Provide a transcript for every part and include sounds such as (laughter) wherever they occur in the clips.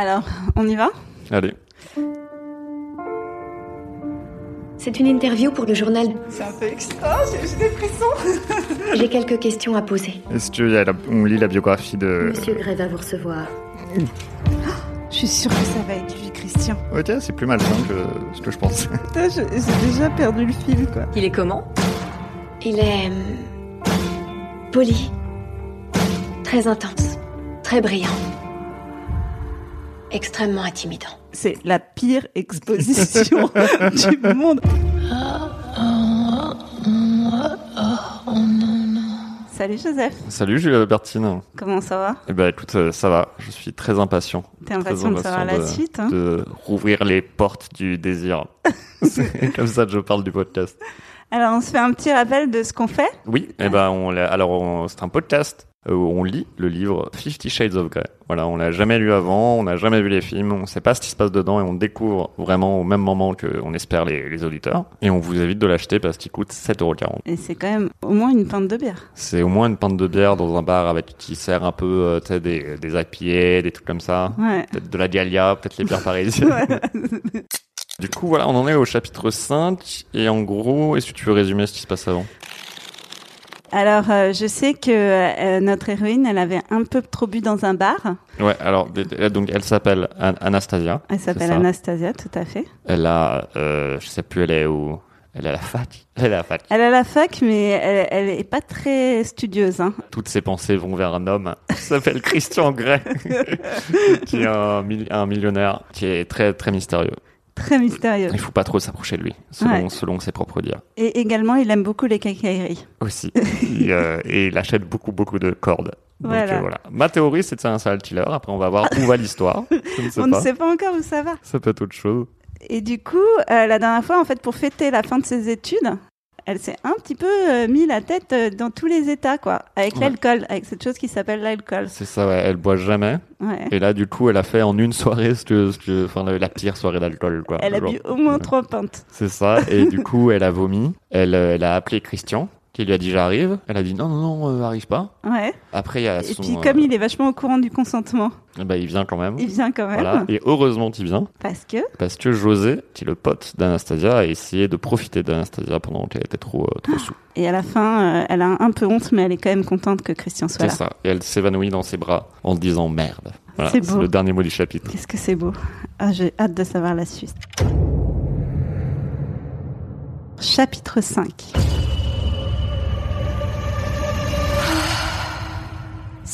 Alors, on y va? Allez. C'est une interview pour le journal. C'est un peu extra, j'ai j'ai des frissons. (laughs) J'ai quelques questions à poser. Est-ce qu'on lit la biographie de... Monsieur Gray va vous recevoir. Je suis sûre que ça va être lui, Christian. Ok, c'est plus malsain que ce que je pensais. (laughs) Putain, j'ai déjà perdu le fil, quoi. Il est comment? Il est. hum, poli. Très intense. Très brillant. Extrêmement intimidant. C'est la pire exposition (laughs) du monde. Salut Joseph, Salut Julia Bertine. comment ça va? Eh ben écoute, euh, ça va. Je suis très impatient. T'es impatient de savoir la suite hein? De rouvrir les portes du désir. (laughs) c'est comme ça que je parle du podcast. Alors on se fait un petit rappel de ce qu'on fait? Oui, eh ben on alors c'est un podcast euh, où on lit le livre Fifty Shades of Grey. Voilà, on l'a jamais lu avant, on n'a jamais vu les films, on sait pas ce qui se passe dedans et on découvre vraiment au même moment que on espère les, les auditeurs. Et on vous invite de l'acheter parce qu'il coûte 7,40€. Et c'est quand même au moins une pinte de bière. C'est au moins une pinte de bière dans un bar avec qui sert un peu euh, des, des IPA, des trucs comme ça. Ouais. Peut-être de la Dialia, peut-être les bières (laughs) parisiennes. Du coup, voilà, on en est au chapitre 5. Et en gros, est-ce que tu veux résumer ce qui se passe avant? Alors euh, je sais que euh, notre héroïne, elle avait un peu trop bu dans un bar. Ouais, alors, donc elle s'appelle An- Anastasia. Elle s'appelle. Anastasia, tout à fait. Elle a, euh, je sais plus, elle est où Elle est à la fac. (laughs) Elle est à la fac. Elle a la fac, mais elle, elle est pas très studieuse. Hein. Toutes ses pensées vont vers un homme (laughs) qui s'appelle Christian Grey, (laughs) qui est un, un millionnaire, qui est très très mystérieux. Très mystérieux. Il faut pas trop s'approcher de lui, selon, Ouais. selon ses propres dires. Et également, il aime beaucoup les cacailleries. Aussi. Euh, et il achète beaucoup beaucoup de cordes. Donc, Voilà. euh, voilà. Ma théorie, c'est que c'est un serial killer. Après, on va voir où va l'histoire. (laughs) On pas. ne sait pas encore où ça va. Ça peut être autre chose. Et du coup, euh, la dernière fois, en fait, pour fêter la fin de ses études, elle s'est un petit peu euh, mis la tête euh, dans tous les états, quoi, avec Ouais. l'alcool, avec cette chose qui s'appelle l'alcool. C'est ça, ouais. Elle boit jamais. Ouais. Et là, du coup, elle a fait en une soirée ce que, ce que- enfin, la, la pire soirée d'alcool, quoi. Elle a bu au moins trois pintes. C'est ça. Et du coup, elle a vomi. Elle, euh, elle a appelé Christian, qui lui a dit j'arrive. Elle a dit non, non, non, euh, arrive pas. Ouais. Après, il y a Et son. puis, euh, comme il est vachement au courant du consentement, bah, il vient quand même. il vient quand même. Voilà. Et heureusement qu'il vient. Parce que. Parce que José, qui est le pote d'Anastasia, a essayé de profiter d'Anastasia pendant qu'elle était trop, euh, trop sous. Et à la fin, euh, elle a un peu honte, mais elle est quand même contente que Christian soit C'est là. ça. Et elle s'évanouit dans ses bras en disant merde. Voilà, C'est c'est beau. le dernier mot du chapitre. Qu'est-ce que c'est beau. Ah, j'ai hâte de savoir la suite. Chapitre 5.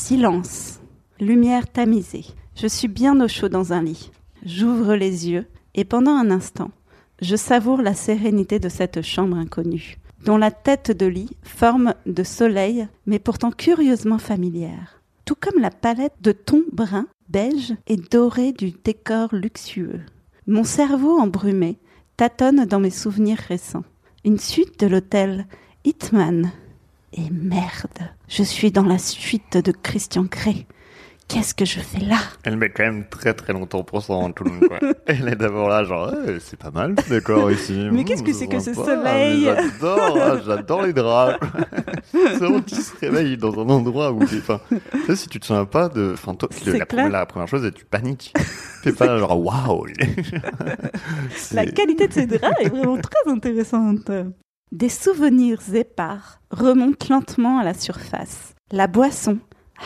Silence. Lumière tamisée. Je suis bien au chaud dans un lit. J'ouvre les yeux et pendant un instant, je savoure la sérénité de cette chambre inconnue, dont la tête de lit forme de soleil, mais pourtant curieusement familière. Tout comme la palette de tons bruns, beige et doré du décor luxueux. Mon cerveau embrumé tâtonne dans mes souvenirs récents. Une suite de l'hôtel Hitman. Et merde, je suis dans la suite de Christian Grey. Qu'est-ce que je fais là? Elle met quand même très très longtemps pour s'en rendre compte. Quoi. (laughs) Elle est d'abord là, genre, Eh, c'est pas mal ce décor ici. (laughs) Mais qu'est-ce que c'est que ce soleil Ah, J'adore, ah, j'adore les draps. (laughs) c'est vraiment tu se réveilles dans un endroit où. Enfin, tu sais, si tu te souviens pas de. Enfin, toi, la, première, la première chose, c'est tu paniques. T'es pas là, genre, waouh. La qualité de ces draps est vraiment très intéressante. Des souvenirs épars remontent lentement à la surface. La boisson.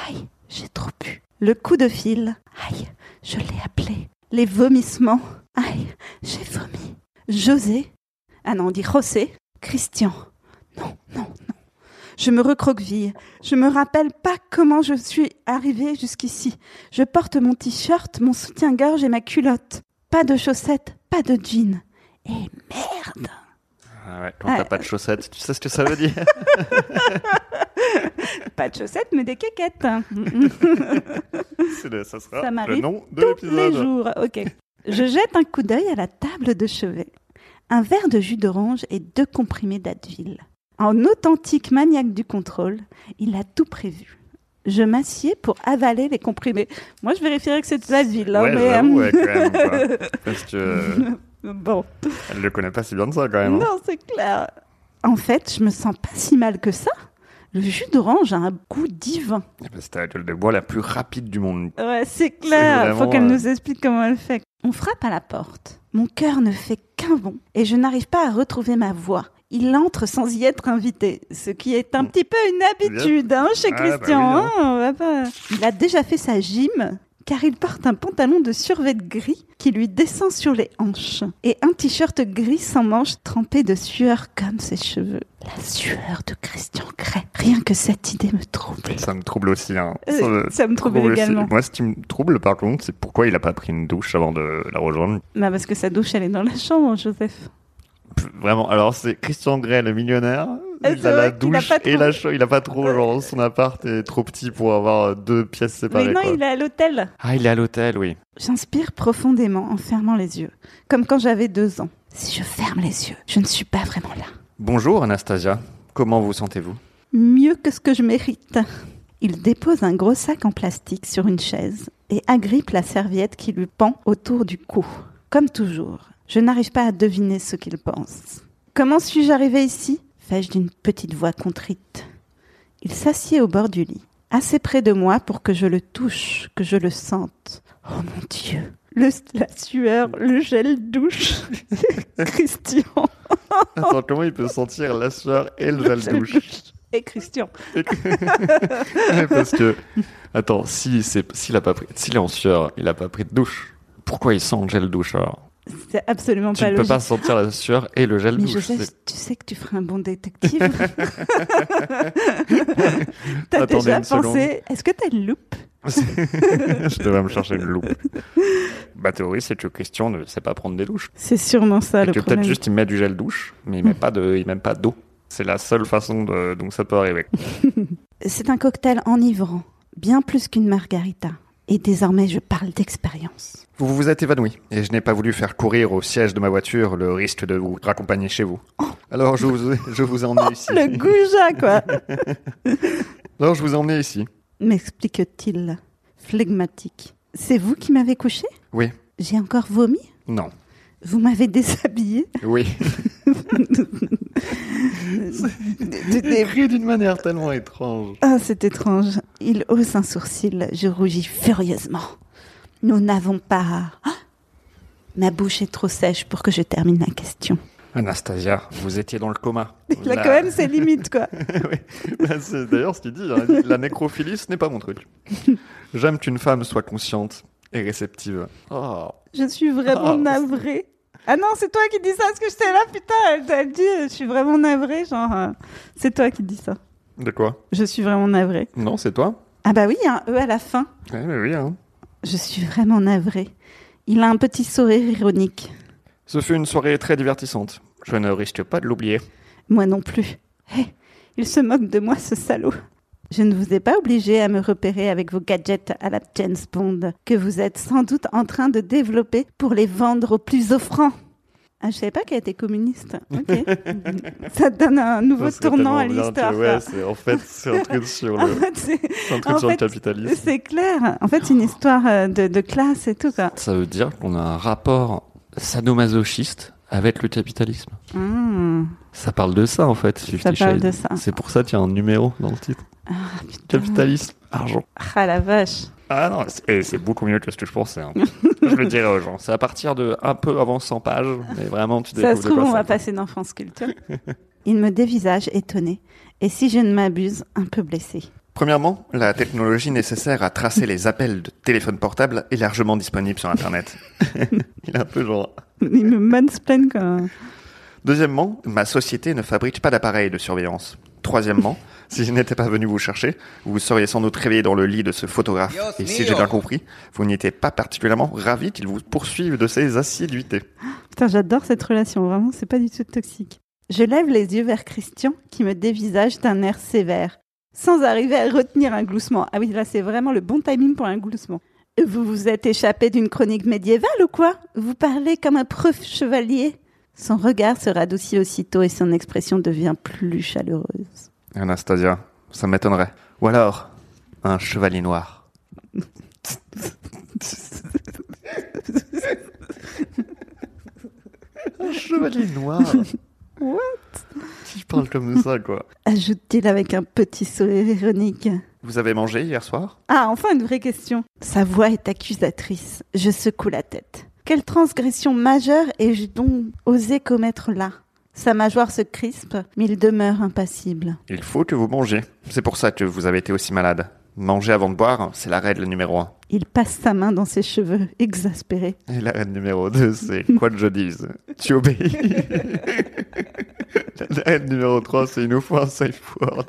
Aïe, j'ai trop bu. Le coup de fil. Aïe, je l'ai appelé. Les vomissements. Aïe, j'ai vomi. José. Ah non, on dit José. Christian. Non, non, non. Je me recroqueville. Je me rappelle pas comment je suis arrivée jusqu'ici. Je porte mon t-shirt, mon soutien-gorge et ma culotte. Pas de chaussettes, pas de jean. Et merde Ah ouais, quand t'as Ah, pas de chaussettes, tu sais ce que ça veut dire (laughs) Pas de chaussettes, mais des quéquettes. (laughs) C'est le- Ça sera Ça le m'arrive nom de Tous les l'épisode. jours. Ok. Je jette un coup d'œil à la table de chevet. Un verre de jus d'orange et deux comprimés d'Advil. En authentique maniaque du contrôle, il a tout prévu. Je m'assieds pour avaler les comprimés. Moi, je vérifierai que c'est de l'Advil. hein, Ouais, mais, euh, ouais, quand même. (laughs) Parce que Bon. elle le connaît pas si bien que ça, quand même. hein. Non, c'est clair. En fait, je me sens pas si mal que ça. Le jus d'orange a un goût divin. Eh ben, C'était la gueule de bois la plus rapide du monde. Ouais, c'est clair. vraiment, Faut qu'elle euh, nous explique comment elle fait. On frappe à la porte. Mon cœur ne fait qu'un bond et je n'arrive pas à retrouver ma voix. Il entre sans y être invité, ce qui est un petit peu une habitude hein, chez Ah, bah Christian. oui, hein, on va pas- Il a déjà fait sa gym car il porte un pantalon de survêt gris qui lui descend sur les hanches et un t-shirt gris sans manches trempé de sueur comme ses cheveux. La sueur de Christian Grey. Rien que cette idée me trouble. Ça me trouble aussi. Hein. Euh, ça me trouble aussi. également. Moi, ce qui me trouble, par contre, c'est pourquoi il a pas pris une douche avant de la rejoindre. Bah parce que sa douche elle est dans la chambre, Joseph. Pff, Vraiment, alors c'est Christian Grey, le millionnaire. Il a la a douche pas et trop. la chambre. Il a pas trop, genre, son appart est trop petit pour avoir euh, deux pièces séparées. Mais non, quoi. il est à l'hôtel. Ah, il est à l'hôtel, oui. J'inspire profondément en fermant les yeux, comme quand j'avais deux ans. Si je ferme les yeux, je ne suis pas vraiment là. Bonjour, Anastasia. Comment vous sentez-vous? Mieux que ce que je mérite. Il dépose un gros sac en plastique sur une chaise et agrippe la serviette qui lui pend autour du cou. Comme toujours, je n'arrive pas à deviner ce qu'il pense. Comment suis-je arrivé ici? Fais-je d'une petite voix contrite. Il s'assied au bord du lit, assez près de moi pour que je le touche, que je le sente. Oh mon Dieu le, La sueur, le gel douche. (laughs) Christian. Attends, comment il peut sentir la sueur et le gel douche Et Christian. (laughs) Parce que, attends, si c'est, s'il a pas pris, s'il est en sueur, il a pas pris de douche. Pourquoi il sent le gel douche alors? C'est absolument Tu pas ne peux logique. pas sentir la sueur et le gel Mais douche. C'est- tu sais que tu ferais un bon détective. (laughs) T'as Attendez déjà pensé Est-ce que t'as une loupe (laughs) Je devrais me chercher une loupe. Ma théorie, c'est que Christian ne sait pas prendre des douches. C'est sûrement ça Et le que problème. peut-être juste il met du gel douche, mais il met pas de, il met pas d'eau. C'est la seule façon de, donc ça peut arriver. (laughs) C'est un cocktail enivrant, bien plus qu'une margarita. Et désormais, je parle d'expérience. Vous vous êtes évanoui, et je n'ai pas voulu faire courir au siège de ma voiture le risque de vous raccompagner chez vous. Alors je vous, je vous ai emmené ici. Le goujat, quoi Alors je vous ai emmené (laughs) (laughs) ici. M'explique-t-il, flegmatique. C'est vous qui m'avez couché? Oui. J'ai encore vomi? Non. Vous m'avez déshabillé Oui. (laughs) Écrit d'une manière tellement étrange. Ah, c'est étrange. Il hausse un sourcil. Je rougis furieusement. Nous n'avons pas. Ah Ma bouche est trop sèche pour que je termine la question. Anastasia, vous étiez dans le coma. (laughs) Là, La- quand même, c'est limite, quoi. (laughs) Oui. Bah, c'est d'ailleurs ce qu'il dit. hein. Dit, La nécrophilie, ce n'est pas mon truc. J'aime qu'une femme soit consciente et réceptive. Oh. Je suis vraiment Ah. navrée. Ah non, c'est toi qui dis ça, parce que j'étais là, putain, elle dit, je suis vraiment navrée, genre, euh, c'est toi qui dis ça. De quoi? Je suis vraiment navrée. Non, c'est toi? Ah bah oui, un E à la fin. Oui, mais oui. Hein. Je suis vraiment navrée. Il a un petit sourire ironique. Ce fut une soirée très divertissante. Je ne risque pas de l'oublier. Moi non plus. Hé, il se moque de moi, ce salaud. Je ne vous ai pas obligé à me repérer avec vos gadgets à la James Bond que vous êtes sans doute en train de développer pour les vendre aux plus offrants. Ah, je savais pas qu'elle était communiste. Ok. (laughs) Ça donne un nouveau Ça tournant à l'histoire. Ouais, en fait c'est un truc (laughs) sur En le, fait, c'est- c'est un truc en sur le fait, capitalisme. c'est clair. En fait, c'est une histoire euh, de, de classe et tout. Quoi. Ça veut dire qu'on a un rapport sadomasochiste avec le capitalisme. Hmm, Ça parle de ça en fait. ça parle de ça. C'est pour ça qu'il y a un numéro dans le titre. Ah. Capitalisme, argent. Ah la vache. Ah non, c'est c'est beaucoup mieux que ce que je pensais. hein. (laughs) je le dirais aux gens. C'est à partir de un peu avant 100 pages, mais vraiment tu Ça découvres se de trouve, on ça va passer dans France Culture. Il me dévisage étonné. Et si je ne m'abuse, un peu blessé. Premièrement, la technologie nécessaire à tracer les appels de téléphone portable est largement disponible sur Internet. (laughs) Il est un peu genre. Il me mansplain comme... Deuxièmement, ma société ne fabrique pas d'appareils de surveillance. Troisièmement, (laughs) si je n'étais pas venu vous chercher, vous seriez sans doute réveillé dans le lit de ce photographe. Dios Et si j'ai bien compris, vous n'étiez pas particulièrement ravi qu'il vous poursuive de ses assiduités. Putain, j'adore cette relation. Vraiment, c'est pas du tout toxique. Je lève les yeux vers Christian qui me dévisage d'un air sévère, sans arriver à retenir un gloussement. Ah oui, là, c'est vraiment le bon timing pour un gloussement. Vous vous êtes échappé d'une chronique médiévale ou quoi? Vous parlez comme un preuve chevalier Son regard se radoucit aussitôt et son expression devient plus chaleureuse. Anastasia, ça m'étonnerait. Ou alors, un chevalier noir. un chevalier noir (laughs) What? Qui parle comme ça, quoi. (laughs) Ajoute-t-il avec un petit sourire ironique. Vous avez mangé hier soir? Ah, enfin une vraie question. Sa voix est accusatrice. Je secoue la tête. Quelle transgression majeure ai-je donc osé commettre là? Sa mâchoire se crispe, mais il demeure impassible. Il faut que vous mangiez. C'est pour ça que vous avez été aussi malade. Manger avant de boire, c'est la règle numéro un. Il passe sa main dans ses cheveux, exaspéré. Et la règle numéro 2, c'est quoi que je dise Tu obéis. (laughs) la règle numéro 3, c'est il nous faut un safe word.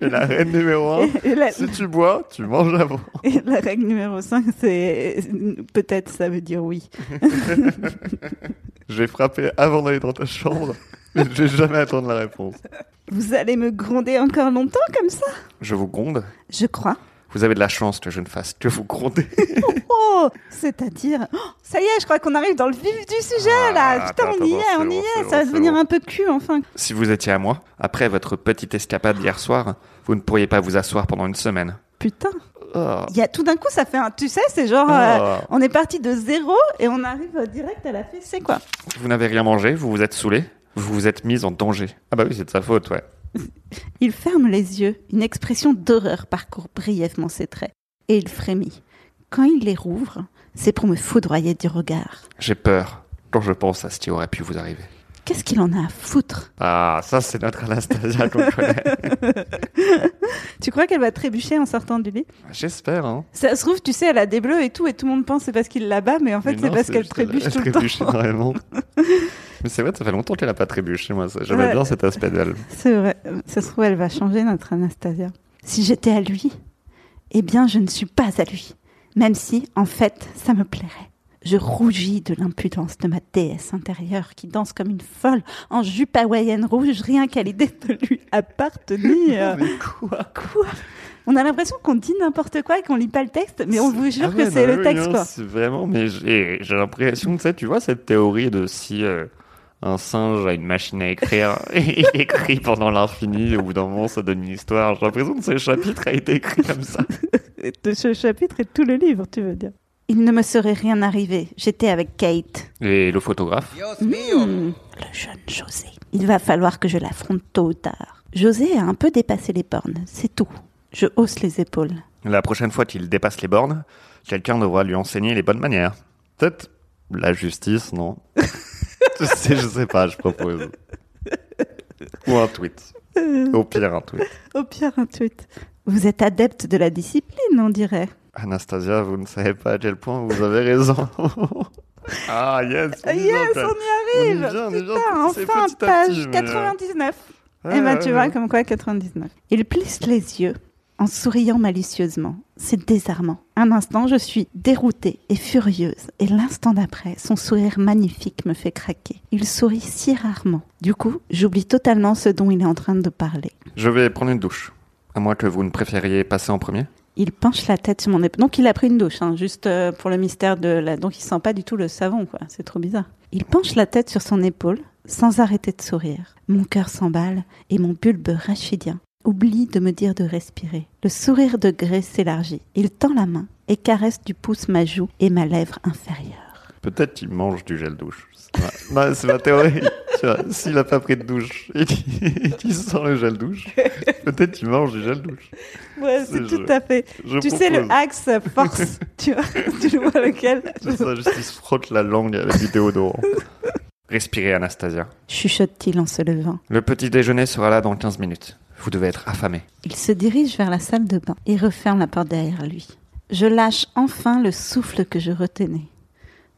Et la règle numéro 1, Et la, si tu bois, tu manges avant. et la règle numéro 5, c'est peut-être ça veut dire oui. (laughs) Je vais frapper avant d'aller dans ta chambre, mais je vais jamais attendre la réponse. Vous allez me gronder encore longtemps comme ça? Je vous gronde? Je crois. Vous avez de la chance que je ne fasse que vous gronder. (laughs) Oh, c'est-à-dire, Oh, ça y est, je crois qu'on arrive dans le vif du sujet Ah, là. Putain, attends, on y est, on y est. bon, Ça va devenir bon. un peu cul enfin. si vous étiez à moi, après votre petite escapade d'hier soir, vous ne pourriez pas vous asseoir pendant une semaine. Putain. Oh. Y a tout d'un coup, ça fait un. Tu sais, c'est genre, euh, on est parti de zéro et on arrive direct à la fessée quoi. Vous n'avez rien mangé, vous vous êtes saoulé, vous vous êtes mise en danger. Ah bah oui, c'est de sa faute, ouais. (laughs) Il ferme les yeux. Une expression d'horreur parcourt brièvement ses traits et il frémit. Quand il les rouvre, c'est pour me foudroyer du regard. J'ai peur quand je pense à ce qui aurait pu vous arriver. Qu'est-ce qu'il en a à foutre Ah, ça c'est notre Anastasia qu'on connaît. (laughs) Tu crois qu'elle va trébucher en sortant du lit J'espère, hein. Ça se trouve, tu sais, elle a des bleus et tout, et tout le monde pense que c'est parce qu'il la bat, mais en fait, c'est parce qu'elle elle- trébuche elle tout le trébuche temps. (laughs) énormément. (laughs) Mais c'est vrai, ça fait longtemps qu'elle a pas trébuché, moi. J'aimais Ouais. bien cet aspect d'elle. C'est vrai. Ça se trouve, elle va changer notre Anastasia. Si j'étais à lui, eh bien, je ne suis pas à lui. Même si, en fait, ça me plairait. Je rougis de l'impudence de ma déesse intérieure qui danse comme une folle en jupe hawaïenne rouge, rien qu'à l'idée de lui appartenir. (laughs) Mais quoi? Quoi? On a l'impression qu'on dit n'importe quoi et qu'on lit pas le texte, mais on vous jure Ah ouais, que c'est non, le oui, texte, non, quoi. C'est vraiment, mais j'ai l'impression, tu sais, tu vois cette théorie de si euh, un singe a une machine à écrire (laughs) et il écrit pendant l'infini, au bout d'un moment ça donne une histoire. J'ai l'impression que ce chapitre a été écrit comme ça. De (laughs) ce chapitre et tout le livre, tu veux dire. Il ne me serait rien arrivé. J'étais avec Kate. Et le photographe Hmm, le jeune José. Il va falloir que je l'affronte tôt ou tard. José a un peu dépassé les bornes, c'est tout. Je hausse les épaules. La prochaine fois qu'il dépasse les bornes, quelqu'un devra lui enseigner les bonnes manières. Peut-être la justice, non (laughs) je, sais, je sais pas, je propose. Ou un tweet. Au pire, un tweet. Au pire, un tweet. Vous êtes adepte de la discipline, on dirait. Anastasia, vous ne savez pas à quel point vous avez raison. (laughs) ah, yes on yes, quand on y arrive On y vient, on y vient, Putain, enfin, petit page petit, mais, euh, 99 ouais, Eh ben, tu vois, comme quoi 99. Il plisse les yeux en souriant malicieusement. C'est désarmant. Un instant, je suis déroutée et furieuse. Et l'instant d'après, son sourire magnifique me fait craquer. Il sourit si rarement. Du coup, j'oublie totalement ce dont il est en train de parler. Je vais prendre une douche. À moins que vous ne préfériez passer en premier. Il penche la tête sur mon épaule. Donc il a pris une douche, hein, juste euh, pour le mystère de la... Donc il sent pas du tout le savon, quoi. C'est trop bizarre. Il penche la tête sur son épaule, sans arrêter de sourire. Mon cœur s'emballe et mon bulbe rachidien oublie de me dire de respirer. Le sourire de Grey s'élargit. Il tend la main et caresse du pouce ma joue et ma lèvre inférieure. Peut-être qu'il mange du gel douche. C'est ma, non, c'est ma théorie. Tu vois, S'il n'a pas pris de douche et qu'il sent le gel douche, peut-être qu'il mange du gel douche. Ouais, C'est tout je- à fait. Je Tu sais, le axe force, tu vois, tu vois lequel? C'est ça, juste il se frotte la langue avec du déodorant. Respirez, Anastasia. Chuchote-t-il en se levant. Le petit déjeuner sera là dans 15 minutes. Vous devez être affamé. Il se dirige vers la salle de bain et referme la porte derrière lui. Je lâche enfin le souffle que je retenais.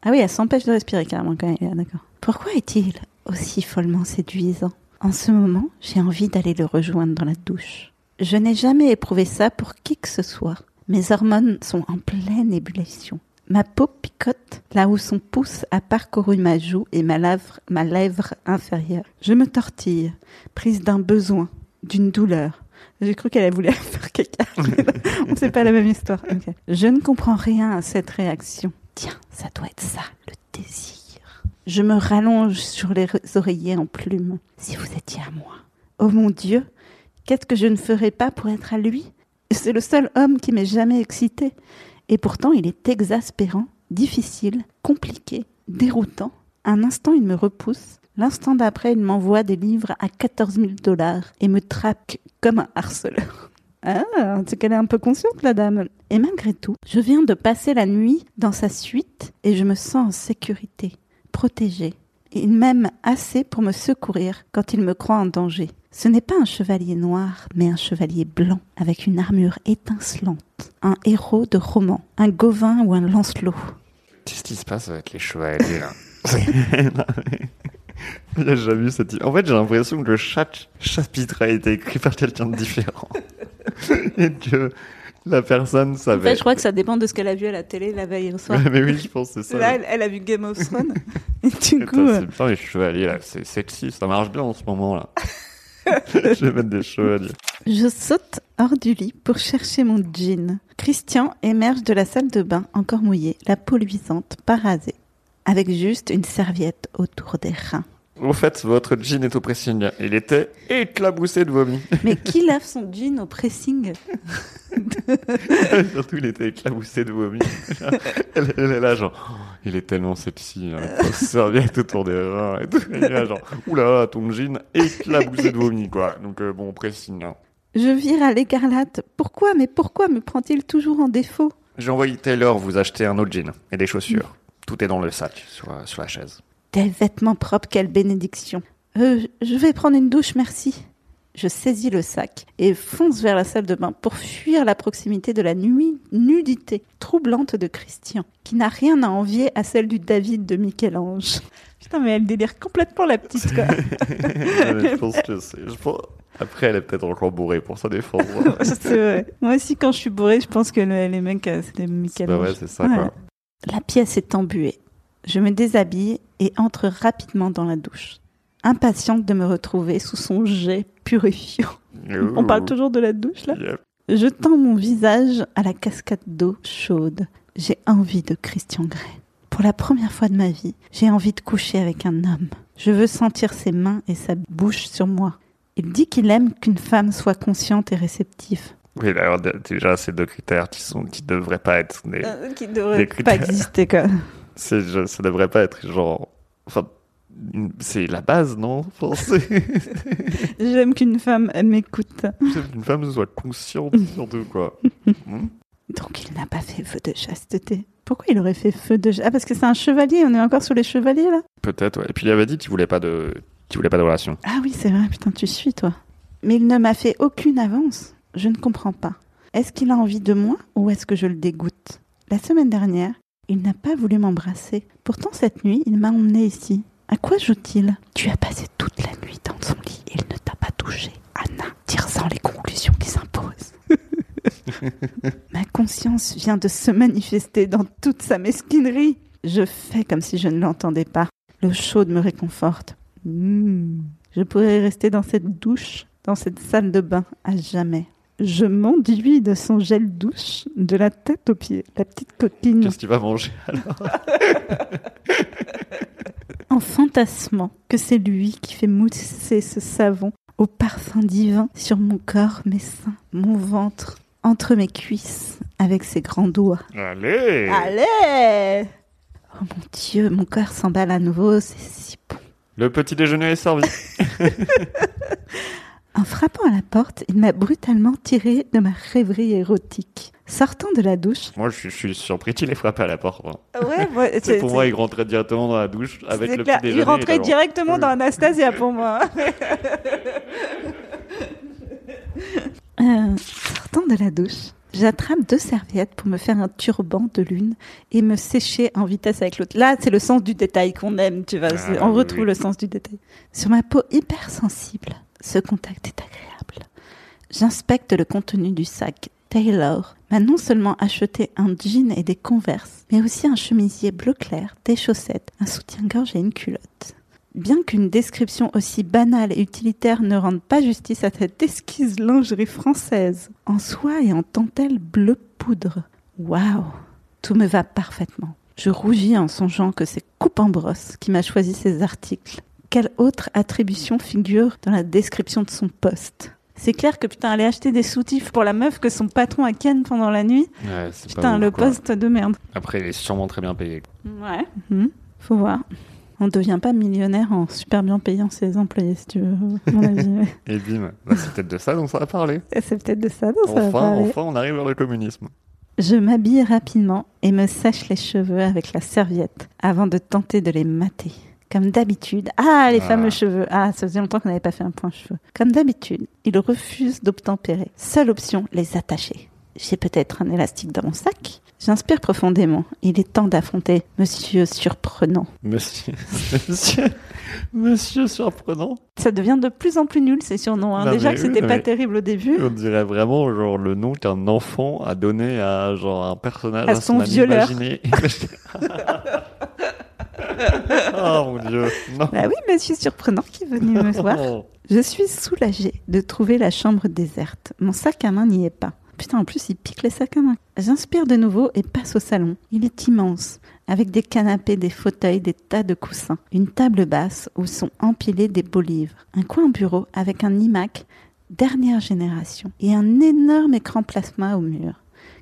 Ah oui, elle s'empêche de respirer carrément quand elle est là, d'accord. Pourquoi est-il aussi follement séduisant? En ce moment, j'ai envie d'aller le rejoindre dans la douche. Je n'ai jamais éprouvé ça pour qui que ce soit. Mes hormones sont en pleine ébullition. Ma peau picote là où son pouce a parcouru ma joue et ma lèvre, ma lèvre inférieure. Je me tortille, prise d'un besoin, d'une douleur. J'ai cru qu'elle voulait (laughs) faire caca. (laughs) On sait pas la même histoire. Je ne comprends rien à cette réaction. Tiens, ça doit être ça, le désir. Je me rallonge sur les oreillers en plumes. Si vous étiez à moi. Oh mon Dieu, qu'est-ce que je ne ferais pas pour être à lui? C'est le seul homme qui m'ait jamais excité. Et pourtant, il est exaspérant, difficile, compliqué, déroutant. Un instant, il me repousse, L'instant d'après, il m'envoie des livres à 14 000 dollars et me traque comme un harceleur. Ah, c'est qu'elle est un peu consciente, la dame. Et malgré tout, je viens de passer la nuit dans sa suite et je me sens en sécurité, protégée. Il m'aime assez pour me secourir quand il me croit en danger. Ce n'est pas un chevalier noir, mais un chevalier blanc, avec une armure étincelante. Un héros de roman, un Gauvin ou un Lancelot. Qu'est-ce qui se passe avec les chevaliers là? (laughs) (laughs) (laughs) J'ai jamais vu cette. En fait, j'ai l'impression que chaque chapitre a été écrit par quelqu'un de différent. (laughs) Et que la personne En savait. fait, je crois que ça dépend de ce qu'elle a vu à la télé la veille au soir. Mais oui, je pense que c'est ça. Là, elle, elle a vu Game of Thrones. (laughs) Et du coup, euh, putain, les chevaliers là, c'est sexy, ça marche bien en ce moment là. je vais mettre des chevaliers. je saute hors du lit pour chercher mon jean. Christian émerge de la salle de bain, encore mouillée, la peau luisante, pas rasée, avec juste une serviette autour des reins. Au fait, votre jean est au pressing. Il était éclaboussé de vomi. (laughs) Mais qui lave son jean au pressing (laughs) (laughs) Surtout, il était éclaboussé de vomi. elle, elle est là, genre, oh, il est tellement sexy, hein, serviette autour des reins et tout. Elle est là, genre, oulala, ton jean éclaboussé de vomi, quoi. Donc, euh, bon, pressing. hein. Je vire à l'écarlate. Pourquoi, mais pourquoi me prend-il toujours en défaut? J'ai envoyé Taylor vous acheter un autre jean et des chaussures. Tout est dans le sac, sur, la- sur la chaise. Des vêtements propres, quelle bénédiction. Euh, je vais prendre une douche, merci. Je saisis le sac et fonce vers la salle de bain pour fuir la proximité de la nuit nudité troublante de Christian, qui n'a rien à envier à celle du David de Michel-Ange. Putain, mais elle délire complètement la petite, quoi. (laughs) Je pense que c'est. je pense- Après, elle est peut-être encore bourrée pour sa défense. (laughs) C'est vrai. Moi aussi, quand je suis bourrée, je pense que le- les mecs, c'est des bah Michel-Ange. ouais, c'est ça, Ouais. quoi. La pièce est embuée. Je me déshabille et entre rapidement dans la douche, impatiente de me retrouver sous son jet purifiant. (laughs) On parle toujours de la douche là Yep. Je tends mon visage à la cascade d'eau chaude. J'ai envie de Christian Grey. Pour la première fois de ma vie, j'ai envie de coucher avec un homme. Je veux sentir ses mains et sa bouche sur moi. Il dit qu'il aime qu'une femme soit consciente et réceptive. Oui, alors déjà, ces deux critères qui sont qui devraient pas être des. qui Des devrait critères. pas exister quoi. (laughs) C'est, je- ça devrait pas être genre. Enfin, c'est la base, non? (laughs) C'est- (laughs) J'aime qu'une femme m'écoute. Une femme soit consciente, surtout, quoi. Hmm? Donc il n'a pas fait feu de chasteté. Pourquoi il aurait fait feu de... Ah parce que c'est un chevalier, on est encore sur les chevaliers là? Peut-être, ouais. Et puis il avait dit qu'il voulait pas de, qu'il voulait pas de relation. Ah oui c'est vrai, putain tu suis toi. Mais il ne m'a fait aucune avance. Je ne comprends pas. Est-ce qu'il a envie de moi ou est-ce que je le dégoûte? La semaine dernière, il n'a pas voulu m'embrasser. Pourtant cette nuit, il m'a emmené ici. À quoi joue-t-il? Tu as passé toute la nuit dans son lit et il ne t'a pas touché. Anna, tire-en les conclusions qui s'imposent. (laughs) Ma conscience vient de se manifester dans toute sa mesquinerie. Je fais comme si je ne l'entendais pas. L'eau chaude me réconforte. Hmm. Je pourrais rester dans cette douche, dans cette salle de bain, à jamais. Je m'enduis de son gel douche, de la tête aux pieds, la petite coquine, Qu'est-ce qu'il va manger alors (laughs) en fantasmant que c'est lui qui fait mousser ce savon au parfum divin sur mon corps, mes seins, mon ventre, entre mes cuisses, avec ses grands doigts. Allez Allez Oh mon Dieu, mon cœur s'emballe à nouveau, c'est si bon. Le petit déjeuner est servi. (laughs) En frappant à la porte, il m'a brutalement tiré de ma rêverie érotique. Sortant de la douche. Moi, je suis, je suis surpris qu'il ait frappé à la porte. moi. Ouais, (laughs) C'est pour moi, il rentrait directement dans la douche avec le petit déjeuner. Il rentrait directement dans Anastasia pour moi. Euh, sortant de la douche, j'attrape deux serviettes pour me faire un turban de l'une et me sécher en vitesse avec l'autre. Là, c'est le sens du détail qu'on aime, tu vois. Ah, on retrouve oui. le sens du détail. Sur ma peau hypersensible, ce contact est agréable. J'inspecte le contenu du sac. Taylor m'a non seulement acheté un jean et des converses, mais aussi un chemisier bleu clair, des chaussettes, un soutien-gorge et une culotte. Bien qu'une description aussi banale et utilitaire ne rende pas justice à cette esquisse lingerie française, en soie et en dentelle bleu poudre. Waouh Tout me va parfaitement. Je rougis en songeant que c'est Coupe en brosse qui m'a choisi ces articles. Quelle autre attribution figure dans la description de son poste? C'est clair que putain, aller acheter des soutifs pour la meuf que son patron a ken pendant la nuit. Ouais, Putain, le quoi. poste de merde. Après, il est sûrement très bien payé. Ouais, mhm, faut voir. On ne devient pas millionnaire en super bien payant ses employés, si tu veux, mon avis. (laughs) Et bim, c'est peut-être de ça dont ça va parler. C'est peut-être de ça dont ça va Enfin, parler. enfin, on arrive vers le communisme. Je m'habille rapidement et me sèche les cheveux avec la serviette avant de tenter de les mater. Comme d'habitude. Ah, les Ah. fameux cheveux. Ah, ça faisait longtemps qu'on n'avait pas fait un point cheveux. Comme d'habitude, il refuse d'obtempérer. Seule option, les attacher. J'ai peut-être un élastique dans mon sac. J'inspire profondément. Il est temps d'affronter Monsieur Surprenant. Monsieur, (laughs) monsieur, monsieur surprenant. Ça devient de plus en plus nul ces surnoms. hein. Déjà que oui, c'était pas terrible au début. On dirait vraiment genre le nom qu'un enfant a donné à genre un personnage À son ami violeur. (laughs) (laughs) (laughs) oh mon dieu. Non. Bah oui, Monsieur Surprenant qui est venu me (laughs) voir. Je suis soulagée de trouver la chambre déserte. Mon sac à main n'y est pas. Putain, en plus, il pique les sacs à main. J'inspire de nouveau et passe au salon. Il est immense, avec des canapés, des fauteuils, des tas de coussins. Une table basse où sont empilés des beaux livres. Un coin bureau avec un iMac dernière génération et un énorme écran plasma au mur.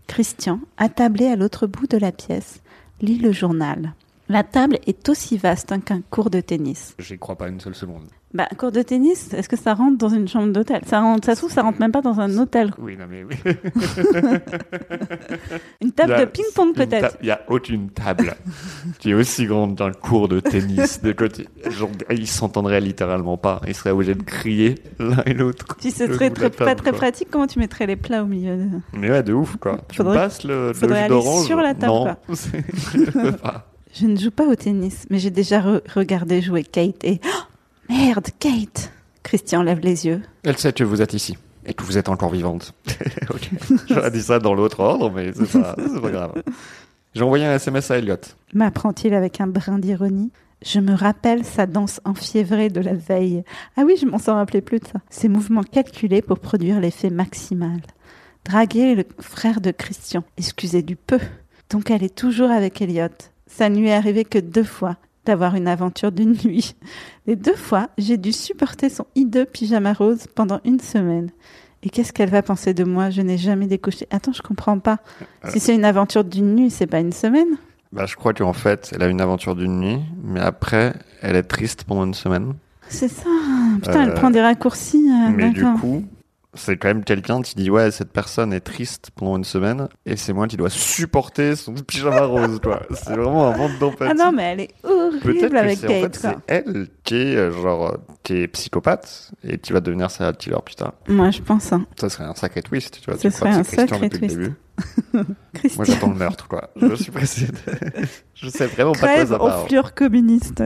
Christian, attablé à l'autre bout de la pièce, lit le journal. La table est aussi vaste hein, qu'un cours de tennis. J'y crois pas une seule seconde. Bah, cours de tennis, est-ce que ça rentre dans une chambre d'hôtel? Ça, rentre, ça se trouve, ça rentre même pas dans un hôtel. Oui, non mais oui. (laughs) Une table a- de ping-pong peut-être. Il y a aucune table qui est aussi grande qu'un cours de tennis de côté. Genre, ils s'entendraient littéralement pas. Ils seraient obligés de crier l'un et l'autre. Si ce le serait très, table, pas très quoi. pratique, comment tu mettrais les plats au milieu de... Mais ouais, de ouf quoi. Tu Faudrait- passes le, le faudrait jus aller d'orange. sur la table, Non, quoi. (laughs) je ne joue pas au tennis, mais j'ai déjà re- regardé jouer Kate et... Oh, merde, Kate Christian lève les yeux. Elle sait que vous êtes ici et que vous êtes encore vivante. (laughs) Ok. J'aurais dit ça dans l'autre ordre, mais c'est pas, pas grave. J'ai envoyé un SMS à Elliot. M'apprend-il avec un brin d'ironie? Je me rappelle sa danse enfiévrée de la veille. Ah oui, je m'en s'en rappelais plus de ça. Ses mouvements calculés pour produire l'effet maximal. Draguer le frère de Christian. Excusez du peu. Donc elle est toujours avec Elliot. Ça ne lui est arrivé que deux fois d'avoir une aventure d'une nuit. Les deux fois, j'ai dû supporter son hideux pyjama rose pendant une semaine. Et qu'est-ce qu'elle va penser de moi? Je n'ai jamais décoché. Attends, je comprends pas. Si c'est une aventure d'une nuit, c'est pas une semaine Bah, je crois qu'en fait, elle a une aventure d'une nuit, mais après, elle est triste pendant une semaine. C'est ça. Putain, elle Euh, prend des raccourcis. euh, mais du coup, c'est quand même quelqu'un qui dit ouais, cette personne est triste pendant une semaine, et c'est moi qui dois supporter son (laughs) pyjama rose, quoi. C'est vraiment un monde d'empathie. Ah non, mais elle est Peut-être horrible que avec c'est en fait, Kate. c'est elle qui est euh, genre qui est psychopathe et qui va devenir serial killer putain. Moi, je pense. Hein. Ça serait un sacré twist, tu vois. Ce serait un sacré depuis le twist. début. (laughs) Moi, j'attends le meurtre, quoi. Je suis pressé. de- (laughs) je sais vraiment pas de quoi ça aux parle. fleurs communistes.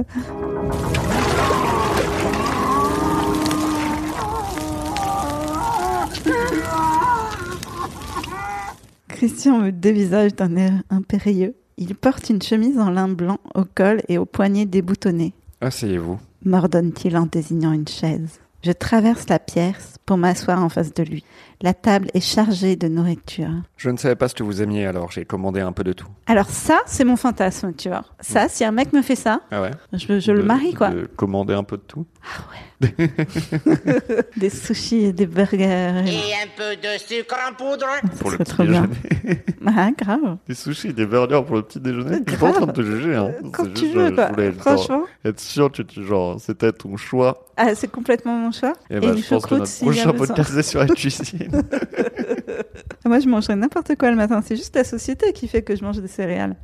Christian me dévisage d'un air impérieux. Il porte une chemise en lin blanc au col et aux poignets déboutonnés. Asseyez-vous. m'ordonne-t-il en désignant une chaise. Je traverse la pièce pour m'asseoir en face de lui. La table est chargée de nourriture. Je ne savais pas ce que vous aimiez, alors j'ai commandé un peu de tout. Alors ça, c'est mon fantasme, tu vois. Ça, si un mec me fait ça, Ah ouais? je, je le De- marie, quoi. De commander un peu de tout? (laughs) Des sushis et des burgers. et- Et un peu de sucre en poudre. Pour le serait petit trop bien. déjeuner. Ah, grave. Des sushis, des burgers pour le petit déjeuner. Je suis pas en train de te juger. Hein. Quand C'est tu juste, veux, euh, je quoi. voulais genre, Franchement. être sûr que tu, genre, c'était ton choix. Ah, c'est complètement mon choix. Et, Et bah, une je pense que choucroute notre s'il y a prochain besoin. podcast est sur la cuisine. (laughs) (laughs) Moi, je mangerais n'importe quoi le matin. C'est juste la société qui fait que je mange des céréales.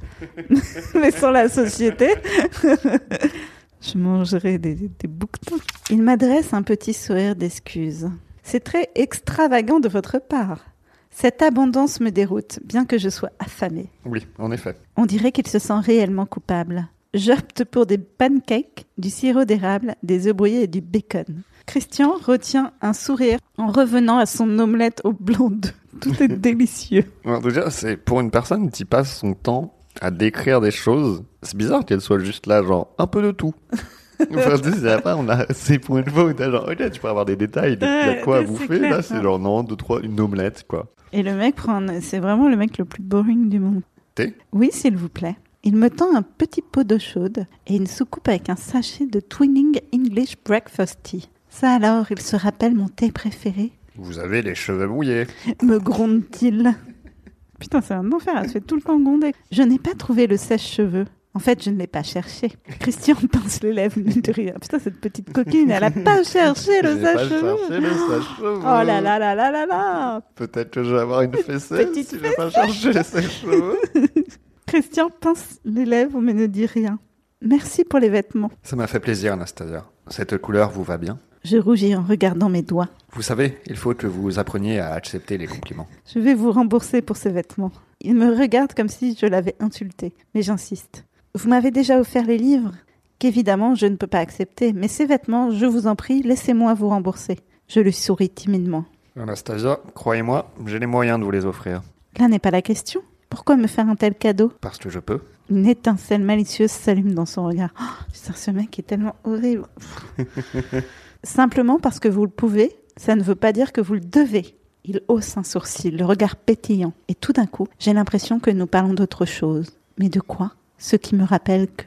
(laughs) Mais sans la société, (laughs) je mangerais des, des bouquetins. Il m'adresse un petit sourire d'excuse. C'est très extravagant de votre part. Cette abondance me déroute, bien que je sois affamée. oui, en effet. On dirait qu'il se sent réellement coupable. J'opte pour des pancakes, du sirop d'érable, des œufs brouillés et du bacon. Christian retient un sourire en revenant à son omelette au blanc d'œuf. (laughs) Tout est délicieux. Alors, déjà, c'est pour une personne qui passe son temps à décrire des choses. C'est bizarre qu'elle soit juste là, genre un peu de tout. (laughs) Enfin, c'est après, on a, c'est pour une fois où t'as genre, ok, tu peux avoir des détails, il y a quoi à bouffer. clair, Là, c'est genre, non, deux, trois, une omelette, quoi. Et le mec prend, c'est vraiment le mec le plus boring du monde. Thé? Oui, s'il vous plaît. Il me tend un petit pot d'eau chaude et une soucoupe avec un sachet de Twinning English Breakfast Tea. Ça alors, il se rappelle mon thé préféré Vous avez les cheveux mouillés. (laughs) me gronde-t-il. Putain, c'est un enfer, elle se fait tout le temps gronder. Je n'ai pas trouvé le sèche-cheveux. En fait, je ne l'ai pas cherché. Christian (laughs) pince les lèvres, ne dit rien. Putain, cette petite coquine, elle a pas (laughs) cherché le sèche-cheveux. cherché le. Oh là là là là là là Peut-être que je vais avoir une fessée petite si je vais pas chercher les sèche-cheveux. Christian pince les lèvres mais ne dit rien. Merci pour les vêtements. Ça m'a fait plaisir, Anastasia. Cette couleur vous va bien? Je rougis en regardant mes doigts. Vous savez, il faut que vous appreniez à accepter les compliments. Je vais vous rembourser pour ces vêtements. Il me regarde comme si je l'avais insulté, mais j'insiste. Vous m'avez déjà offert les livres, qu'évidemment je ne peux pas accepter, mais ces vêtements, je vous en prie, laissez-moi vous rembourser. Je lui souris timidement. Anastasia, croyez-moi, j'ai les moyens de vous les offrir. Là n'est pas la question. Pourquoi me faire un tel cadeau? Parce que je peux. Une étincelle malicieuse s'allume dans son regard. Oh, putain, ce mec est tellement horrible. (laughs) Simplement parce que vous le pouvez, ça ne veut pas dire que vous le devez. Il hausse un sourcil, le regard pétillant, et tout d'un coup, j'ai l'impression que nous parlons d'autre chose. Mais de quoi? Ce qui me rappelle que...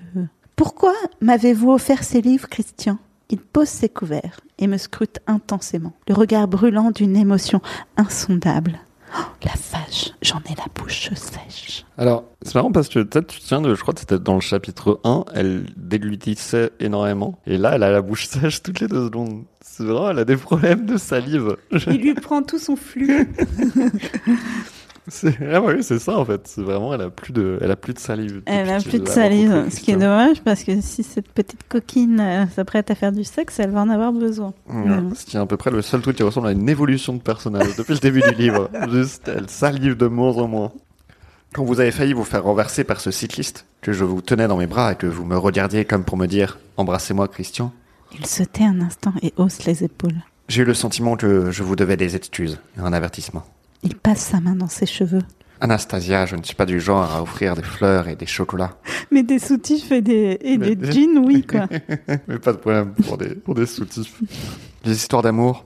Pourquoi m'avez-vous offert ces livres, Christian? Il pose ses couverts et me scrute intensément, le regard brûlant d'une émotion insondable. Oh, la vache, j'en ai la bouche sèche. Alors, c'est marrant parce que peut-être tu te souviens de, je crois que c'était dans le chapitre 1, elle déglutissait énormément. Et là, elle a la bouche sèche toutes les deux secondes. C'est vraiment, elle a des problèmes de salive. Il lui prend tout son flux. (laughs) C'est, ah oui, c'est ça en fait. C'est vraiment, elle a plus de, elle a plus de salive. Elle a plus de salive, ce qui est dommage parce que si cette petite coquine euh, s'apprête à faire du sexe, elle va en avoir besoin. Ouais, Mhm. Ce qui est à peu près le seul truc qui ressemble à une évolution de personnage depuis le début du livre. (laughs) Juste, elle salive de moins en moins. Quand vous avez failli vous faire renverser par ce cycliste, que je vous tenais dans mes bras et que vous me regardiez comme pour me dire Embrassez-moi, Christian, Il se tait un instant et hausse les épaules. j'ai eu le sentiment que je vous devais des excuses et un avertissement. Il passe sa main dans ses cheveux. Anastasia, je ne suis pas du genre à offrir des fleurs et des chocolats. Mais des soutifs et des, et Mais- des jeans, oui, quoi. (laughs) Mais pas de problème pour des, pour des soutifs. Les histoires d'amour,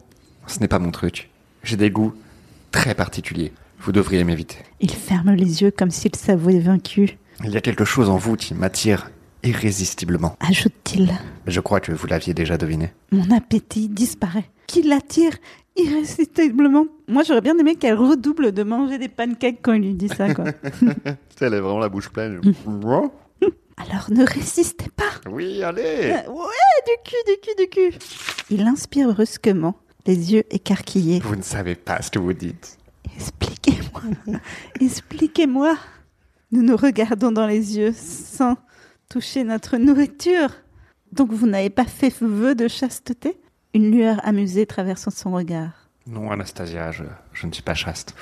ce n'est pas mon truc. J'ai des goûts très particuliers. Vous devriez m'éviter. Il ferme les yeux comme s'il s'avouait vaincu, Il y a quelque chose en vous qui m'attire irrésistiblement. ajoute-t-il. Je crois que vous l'aviez déjà deviné. Mon appétit disparaît. Qui l'attire irrésistiblement. Moi, j'aurais bien aimé qu'elle redouble de manger des pancakes quand il lui dit ça, quoi. (laughs) Elle a vraiment la bouche pleine. (laughs) Alors ne résistez pas. oui, allez Euh, Ouais, du cul, du cul, du cul. Il inspire brusquement, les yeux écarquillés. Vous ne savez pas ce que vous dites. Expliquez-moi. Expliquez-moi. Nous nous regardons dans les yeux sans toucher notre nourriture. Donc vous n'avez pas fait vœu de chasteté? Une lueur amusée traverse son regard. Non, Anastasia, je, je ne suis pas chaste.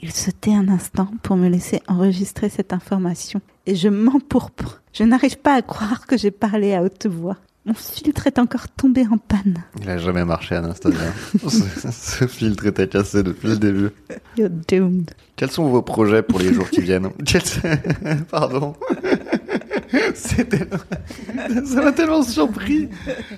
Il se tait un instant pour me laisser enregistrer cette information. Et je m'empourpre. Je n'arrive pas à croire que j'ai parlé à haute voix. Mon filtre est encore tombé en panne. Il a jamais marché, Anastasia. (laughs) ce, ce filtre était cassé depuis le début. You're doomed. Quels sont vos projets pour les jours qui viennent? (laughs) Pardon. (laughs) Tellement- (laughs) Ça m'a tellement surpris.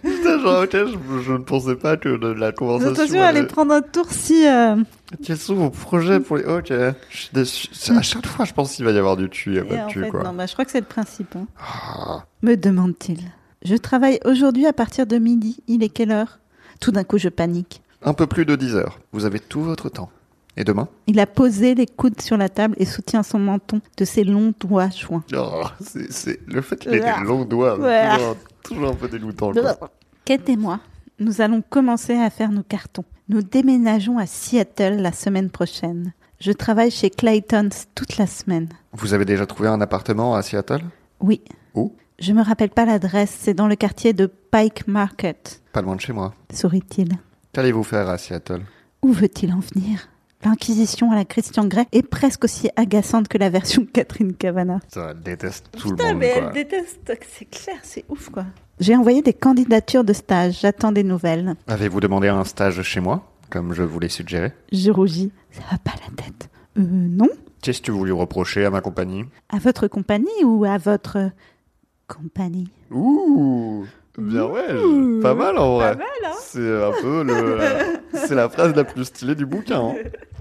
Putain, genre, ok, je, je ne pensais pas que de la conversation. Attention allait- prendre un tour si... euh, Quels sont vos projets pour les. Ok. Je suis déçu. À chaque fois, je pense qu'il va y avoir du tu, il y a et pas de tu, fait, quoi. non, bah, je crois que c'est le principe. hein. Ah. Me demande-t-il. Je travaille aujourd'hui à partir de midi. Il est quelle heure? Tout d'un coup, je panique. Un peu plus de 10 heures. Vous avez tout votre temps. Et demain Il a posé les coudes sur la table et soutient son menton de ses longs doigts joints. oh, c'est, c'est... Le fait qu'il ait des longs doigts, Ouais. toujours, toujours un peu dégoûtant. Kate et moi, nous allons commencer à faire nos cartons. Nous déménageons à Seattle la semaine prochaine. Je travaille chez Clayton's toute la semaine. Vous avez déjà trouvé un appartement à Seattle? Oui. Où? Je me rappelle pas l'adresse, c'est dans le quartier de Pike Market, Pas loin de chez moi. sourit-il. Qu'allez-vous faire à Seattle? Où veut-il en venir? L'inquisition à la Christian Grey est presque aussi agaçante que la version Catherine Cavana. Ça, elle déteste tout Putain, le monde. mais quoi. elle déteste, c'est clair, c'est ouf quoi. J'ai envoyé des candidatures de stage, j'attends des nouvelles. Avez-vous demandé un stage chez moi, comme je vous l'ai suggéré? Je rougis, ça va pas la tête. Euh, non Qu'est-ce que vous lui reprochez à ma compagnie? À votre compagnie ou à votre compagnie? Ouh Bien ouais, je- pas mal en vrai. hein C'est un peu le, c'est la phrase la plus stylée du bouquin. hein.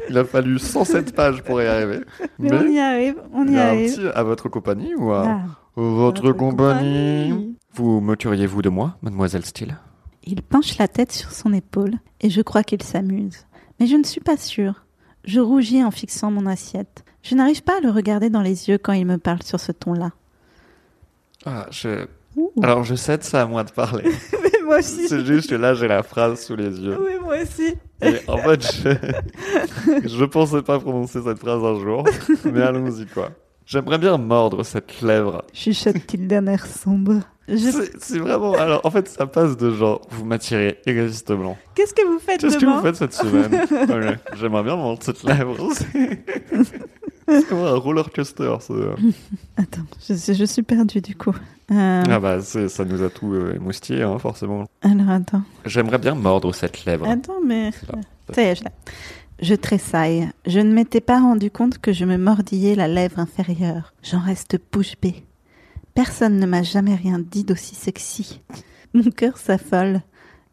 Il a fallu 107 pages pour y arriver. Mais, on y arrive, on y y a un arrive. petit à votre compagnie ou à Ah, votre, votre compagnie. compagnie. Vous moqueriez-vous de moi, mademoiselle Steele? Il penche la tête sur son épaule et je crois qu'il s'amuse. Mais je ne suis pas sûre. Je rougis en fixant mon assiette. Je n'arrive pas à le regarder dans les yeux quand il me parle sur ce ton-là. Ah, je... Alors, je que c'est à moi de parler. (laughs) Mais moi aussi. c'est juste que là, j'ai la phrase sous les yeux. Oui, moi aussi. Et en fait, je... (laughs) je pensais pas prononcer cette phrase un jour. Mais allons-y, quoi. J'aimerais bien mordre cette lèvre. Chuchote-t-il d'un air sombre. Je- C'est- vraiment. Alors, en fait, ça passe de genre, vous m'attirez irrésistiblement. Qu'est-ce que vous faites Qu'est-ce que vous faites cette semaine? (laughs) J'aimerais bien mordre cette lèvre. C'est comme un roller coaster. ça. (laughs) Attends, je, je suis perdue du coup. Euh, Ah bah, ça nous a tout euh, émoustillé, hein, forcément. Alors attends. J'aimerais bien mordre cette lèvre. Attends, mais. Ça y est, je l'ai. Je tressaille. Je ne m'étais pas rendu compte que je me mordillais la lèvre inférieure. J'en reste bouche bée. Personne ne m'a jamais rien dit d'aussi sexy. Mon cœur s'affole.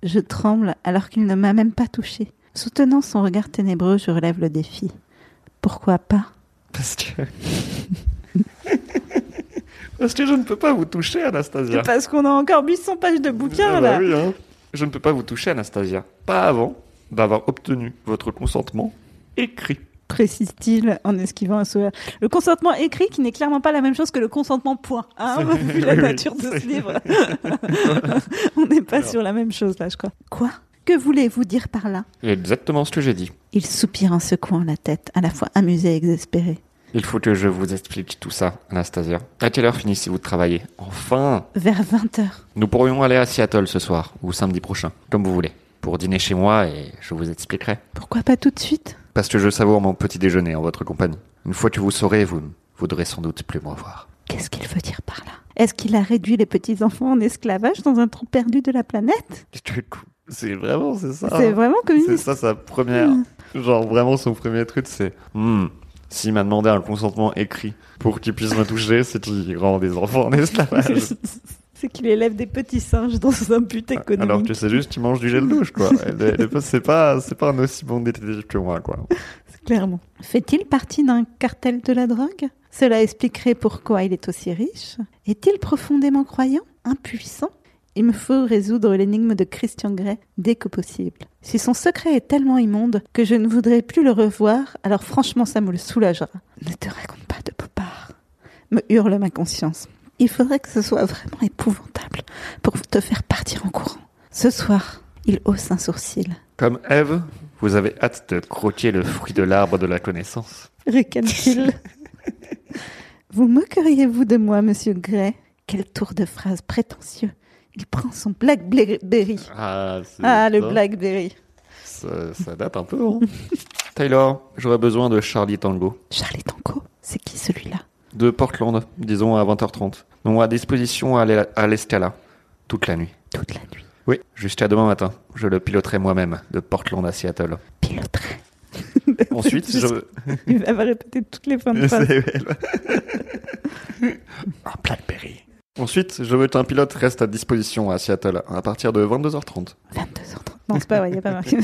Je tremble alors qu'il ne m'a même pas touché. Soutenant son regard ténébreux, je relève le défi. Pourquoi pas? Parce que. (laughs) Parce que je ne peux pas vous toucher, Anastasia. Parce qu'on a encore 800 pages de bouquins Ah bah là. oui, hein. Je ne peux pas vous toucher, Anastasia. Pas avant d'avoir obtenu votre consentement écrit. précise-t-il en esquivant un sourire. Le consentement écrit qui n'est clairement pas la même chose que le consentement point. Hein, vu la (laughs) oui, oui, nature de ce livre. (laughs) On n'est pas Alors. sur la même chose là, je crois. Quoi? Que voulez-vous dire par là? Exactement ce que j'ai dit. Il soupire en secouant la tête, à la fois amusé et exaspéré. Il faut que je vous explique tout ça, Anastasia. À quelle heure finissez-vous de travailler Enfin Vers 20 heures. Nous pourrions aller à Seattle ce soir, ou samedi prochain, comme vous voulez. Pour dîner chez moi et je vous expliquerai. Pourquoi pas tout de suite? Parce que je savoure mon petit déjeuner en votre compagnie. Une fois que vous saurez, vous ne voudrez sans doute plus me revoir. Qu'est-ce qu'il veut dire par là? Est-ce qu'il a réduit les petits-enfants en esclavage dans un trou perdu de la planète? C'est vraiment, c'est ça. C'est vraiment C'est communiste. ça sa première. Genre vraiment son premier truc, c'est. Hmm, S'il m'a demandé un consentement écrit pour qu'il puisse me toucher, c'est qu'il rend des enfants en esclavage. C'est qu'il élève des petits singes dans un but économique. Alors que c'est juste qu'il mange du gel douche, quoi. C'est pas, c'est pas un aussi bon détective que moi, quoi. (laughs) Clairement. Fait-il partie d'un cartel de la drogue? Cela expliquerait pourquoi il est aussi riche. Est-il profondément croyant? Impuissant? Il me faut résoudre l'énigme de Christian Grey dès que possible. Si son secret est tellement immonde que je ne voudrais plus le revoir, alors franchement ça me le soulagera. Ne te raconte pas de Popard, me hurle ma conscience. Il faudrait que ce soit vraiment épouvantable pour te faire partir en courant. Ce soir, il hausse un sourcil. Comme Eve, vous avez hâte de croquer le fruit de l'arbre de la connaissance. ricane-t-il. (laughs) Vous moqueriez-vous de moi, monsieur Gray Quel tour de phrase prétentieux. Il prend son Blackberry. Ah, Ah, le. Blackberry. Ça, ça date un peu, hein. (laughs) Taylor, j'aurais besoin de Charlie Tango. Charlie Tango, c'est qui celui-là? De Portland, disons à 20h30. Nous à disposition à l'e- à l'Escala, toute la nuit. Toute la nuit. Oui, jusqu'à demain matin. Je le piloterai moi-même, de Portland à Seattle. Piloterait. (laughs) Ensuite, je... Il va répéter toutes les fins de (laughs) phrase. Un Blackberry. Ensuite, je veux qu'un pilote reste à disposition à Seattle à partir de 22h30. 22h30. Non, c'est pas vrai, il n'y a pas marqué.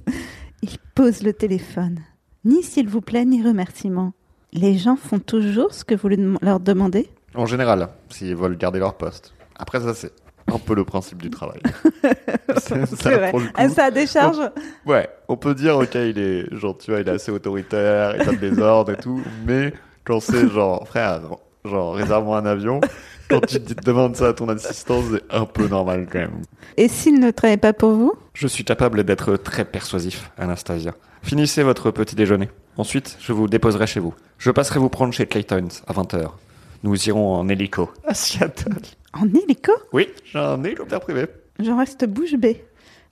(laughs) il pose le téléphone. Ni s'il vous plaît, ni remerciement. Les gens font toujours ce que vous leur demandez? En général, s'ils veulent garder leur poste. Après, ça, c'est un peu le principe du travail. (laughs) C'est- ça, vrai. À sa décharge? Ouais, on peut dire, ok, il est, genre, tu vois, il est assez autoritaire, il donne des (laughs) ordres et tout, mais quand c'est genre, frère, genre, réserve-moi un avion, (laughs) quand tu te demandes ça à ton assistant, c'est un peu normal quand même. Et s'il ne travaille pas pour vous? Je suis capable d'être très persuasif, Anastasia. Finissez votre petit déjeuner. Ensuite, je vous déposerai chez vous. Je passerai vous prendre chez Claytons à 20h. Nous irons en hélico à Seattle. En hélico? Oui, j'ai un hélicoptère privé. J'en reste bouche bée.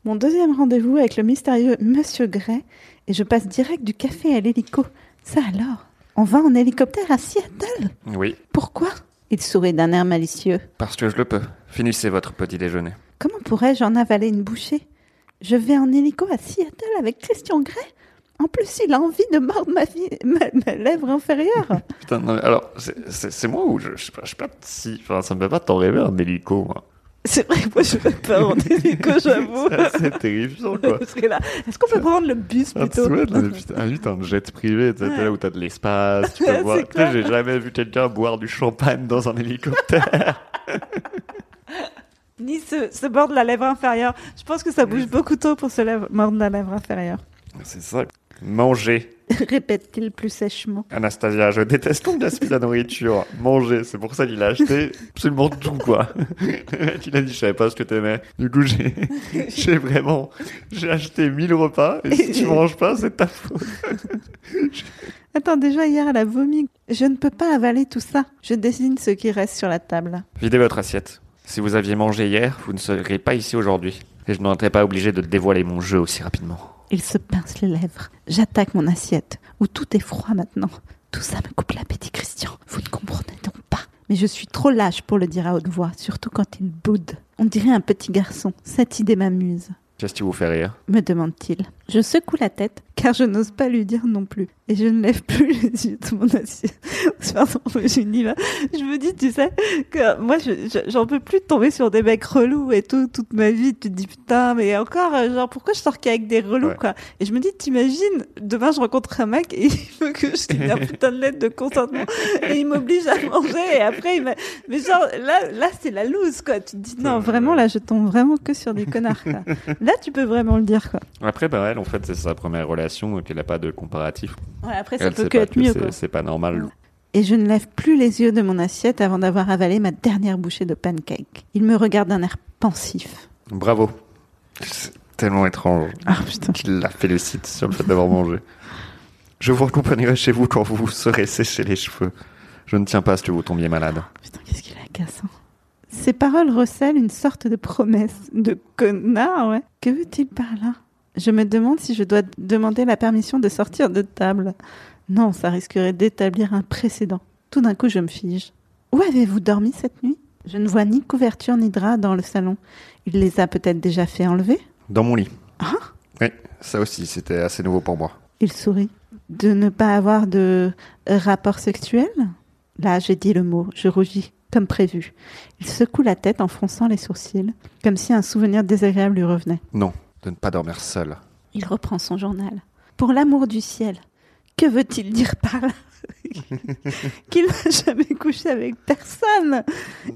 Mon deuxième rendez-vous avec le mystérieux Monsieur Gray et je passe direct du café à l'hélico. Ça alors? On va en hélicoptère à Seattle? Oui, Pourquoi? Il sourit d'un air malicieux. parce que je le peux. Finissez votre petit déjeuner. Comment pourrais-je en avaler une bouchée? Je vais en hélico à Seattle avec Christian Grey En plus, il a envie de mordre ma, vie, ma, ma lèvre inférieure. (laughs) Putain, non, mais alors, c'est- moi ou je, je sais pas, je sais pas si. Enfin, ça me fait pas tant rêver un hélico, moi. C'est vrai que moi, je vais pas en hélico, (laughs) j'avoue. C'est terrifiant, quoi. Est-ce qu'on peut prendre le bus Ah, plutôt ah, lui, t'as un jet privé, tu là où t'as de l'espace, tu peux voir. j'ai jamais vu quelqu'un boire du champagne dans un hélicoptère. (laughs) Ni se, se mordre la lèvre inférieure. Je pense que ça bouge beaucoup trop pour se lèvre- mordre la lèvre inférieure. c'est ça. Manger. (laughs) répète-t-il plus sèchement. Anastasia, je déteste qu'on gaspille la nourriture. Manger, c'est pour ça qu'il a acheté absolument tout, quoi. (laughs) Il a dit, je savais pas ce que t'aimais. Du coup, j'ai, (laughs) j'ai vraiment, j'ai acheté 1000 repas, et si tu manges pas, c'est ta faute. Attends, déjà hier, elle a vomi. Je ne peux pas avaler tout ça. Je désigne ce qui reste sur la table. Videz votre assiette. Si vous aviez mangé hier, vous ne seriez pas ici aujourd'hui. Et je n'aurais pas obligé de dévoiler mon jeu aussi rapidement. Il se pince les lèvres. J'attaque mon assiette, où tout est froid maintenant. Tout ça me coupe l'appétit, Christian. Vous ne comprenez donc pas. Mais je suis trop lâche pour le dire à haute voix, surtout quand il boude. On dirait un petit garçon. Cette idée m'amuse, Qu'est-ce qui vous fait rire? Me demande-t-il. Je secoue la tête, car je n'ose pas lui dire non plus. Et je ne lève plus les yeux de mon assiette. (laughs) Pardon, je n'y vais. Je me dis, tu sais, que moi, je- je- j'en peux plus de tomber sur des mecs relous et tout, toute ma vie. Tu te dis, putain, mais encore, euh, genre, pourquoi je sors qu'avec des relous, Ouais. quoi? Et je me dis, t'imagines, demain, je rencontre un mec et (laughs) il veut que je signe un putain de lettre de consentement et il m'oblige à manger et après, il m'a... Mais genre, là, là, c'est la loose, quoi. Tu te dis, non, vraiment, là, je tombe vraiment que sur des connards, quoi. Là, tu peux vraiment le dire, quoi. Après, bah, elle, en fait, c'est sa première relation, donc elle n'a pas de comparatif. Ouais, après, ça Elle peut que pas être mieux, c'est- pas normal. Et je ne lève plus les yeux de mon assiette avant d'avoir avalé ma dernière bouchée de pancake. Il me regarde d'un air pensif. Bravo. C'est tellement étrange Ah putain. qu'il la félicite sur le fait d'avoir mangé. Je vous accompagnerai chez vous quand vous vous serez séché les cheveux. Je ne tiens pas à ce que vous tombiez malade. Putain, qu'est-ce qu'il est agaçant. Ces paroles recèlent une sorte de promesse. De connard, ouais. Que veut-il par là? Je me demande si je dois demander la permission de sortir de table. Non, ça risquerait d'établir un précédent. Tout d'un coup, je me fige. Où avez-vous dormi cette nuit? Je ne vois ni couverture ni drap dans le salon. Il les a peut-être déjà fait enlever? Dans mon lit. Ah Oui, ça aussi, c'était assez nouveau pour moi. Il sourit. De ne pas avoir de rapport sexuel? Là, j'ai dit le mot. Je rougis, comme prévu. Il secoue la tête en fronçant les sourcils, comme si un souvenir désagréable lui revenait. Non, de ne pas dormir seul. Il reprend son journal. Pour l'amour du ciel, que veut-il dire par là (laughs) Qu'il n'a jamais couché avec personne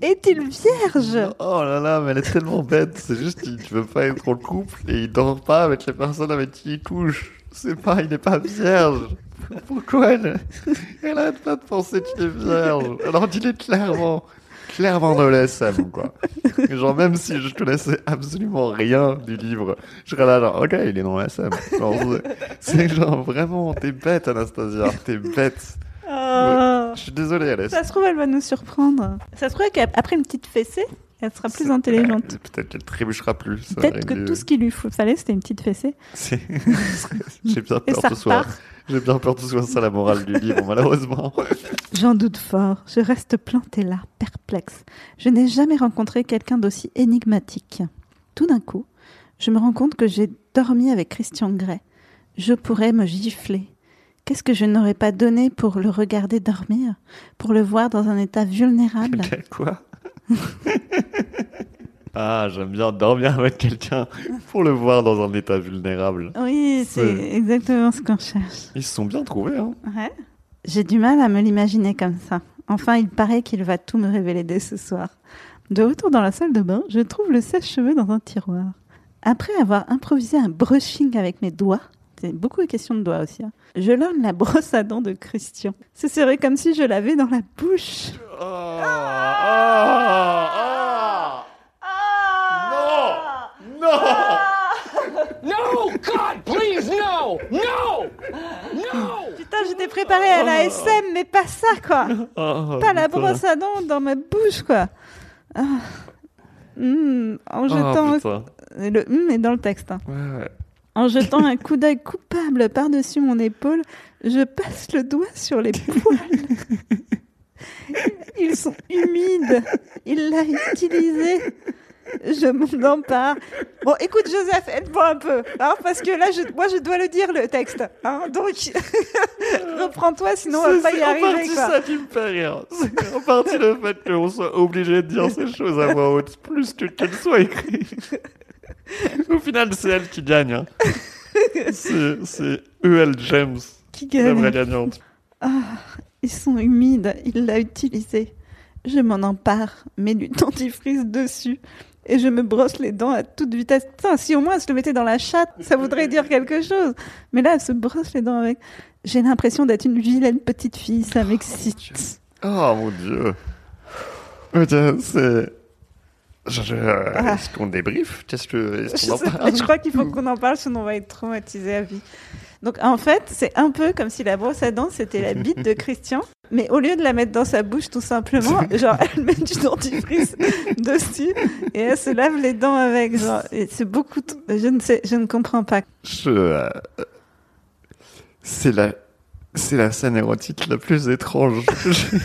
Est-il vierge? Oh là là, mais elle est tellement bête. C'est juste qu'il ne veut pas être en couple et il dort pas avec les personnes avec qui il couche. C'est pas, il n'est pas vierge. Pourquoi elle, elle arrête pas de penser qu'il est vierge? Alors dis-le clairement, clairement de l'SM, quoi. (laughs) Genre, même si je connaissais absolument rien du livre, je serais là, genre, ok, il est dans. Genre, c'est- C'est genre, vraiment, t'es bête, Anastasia, t'es bête. Oh. Je suis désolé, Alès. Ça se trouve, elle va nous surprendre. Ça se trouve qu'après une petite fessée, elle sera plus intelligente. Peut-être qu'elle trébuchera plus. Peut-être que tout ce qu'il lui faut- fallait, c'était une petite fessée. (laughs) J'ai bien peur que ce soit. J'ai bien peur que ce soit ça la morale du livre, (laughs) malheureusement. J'en doute fort. Je reste plantée là, perplexe. Je n'ai jamais rencontré quelqu'un d'aussi énigmatique. Tout d'un coup, je me rends compte que j'ai dormi avec Christian Grey. Je pourrais me gifler. Qu'est-ce que je n'aurais pas donné pour le regarder dormir? Pour le voir dans un état vulnérable? (laughs) Quoi? (laughs) Ah, j'aime bien dormir avec quelqu'un pour le voir dans un état vulnérable. Oui, c'est exactement ce qu'on cherche. Ils se sont bien trouvés, hein. Ouais. J'ai du mal à me l'imaginer comme ça. Enfin, il paraît qu'il va tout me révéler dès ce soir. De retour dans la salle de bain, je trouve le sèche-cheveux dans un tiroir. Après avoir improvisé un brushing avec mes doigts, c'est beaucoup de questions de doigts aussi, hein, je lorne la brosse à dents de Christian. Ce serait comme si je l'avais dans la bouche. Oh, oh, Non Non No! God, please, no! No! No! Putain, j'étais préparée à la SM, mais pas ça, quoi Oh, Pas la brosse à dents dans ma bouche, quoi Ah. Hmm, En Oh, jetant... putain. le hum est dans le texte. hein. Ouais, ouais. En jetant un coup d'œil coupable par-dessus mon épaule, je passe le doigt sur les (laughs) poils. Ils sont humides. Il l'a utilisé. Je m'en empare. Bon, écoute, Joseph, aide-moi un peu. hein, parce que là, je, moi, je dois le dire, le texte. hein, donc, (laughs) reprends-toi, sinon on va pas y c'est en arriver. partie quoi. ça qui me fait rire. C'est en partie le fait qu'on soit obligé de dire ces choses à voix haute, plus que qu'elles soient écrites. (laughs) (laughs) Au final, c'est elle qui gagne. hein. (laughs) C'est c'est E.L. James, Qui la gagne vraie gagnante. Ils sont humides, il l'a utilisé. Je m'en empare, mets du dentifrice dessus et je me brosse les dents à toute vitesse. Putain, si au moins elle se le mettait dans la chatte, ça voudrait dire quelque chose. Mais là, elle se brosse les dents avec. J'ai l'impression d'être une vilaine petite fille, ça m'excite. Oh mon dieu. Putain, c'est. Je, je- Ah. Est-ce qu'on débrief Qu'est-ce que. Je, Est-ce qu'on en parle? Je crois qu'il faut (laughs) qu'on en parle, sinon on va être traumatisé à vie. Donc en fait, c'est un peu comme si la brosse à dents c'était la bite de Christian, mais au lieu de la mettre dans sa bouche tout simplement, (laughs) genre elle met du dentifrice (laughs) dessus et elle se lave les dents avec. Genre, et c'est beaucoup. t- Je ne sais, je ne comprends pas. Je. euh, C'est la. C'est la scène érotique la plus étrange. Je-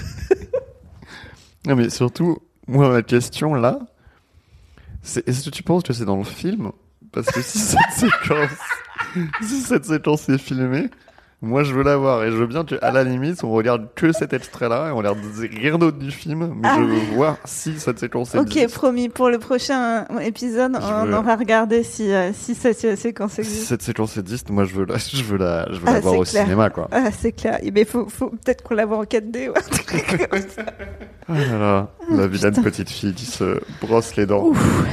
non, mais surtout, moi, ma question là, est-ce que tu penses que c'est dans le film? Parce que si cette (laughs) séquence. Si cette séquence est filmée, moi je veux la voir et je veux bien qu'à la limite on regarde que cet extrait là et on regarde rien d'autre du film, mais Ah. je veux voir si cette séquence Ok, existe. promis. Pour le prochain épisode, Je on veux- aura regardé si euh, si cette séquence Si existe. cette séquence existe, moi (laughs) je veux la, je veux la, je veux Ah, la voir au clair. cinéma quoi. Ah, c'est clair. Mais faut, faut peut-être qu'on la voit en 4D ou un truc (laughs) comme ça. Ah là là, la vilaine putain. petite fille qui se brosse les dents. Ouf.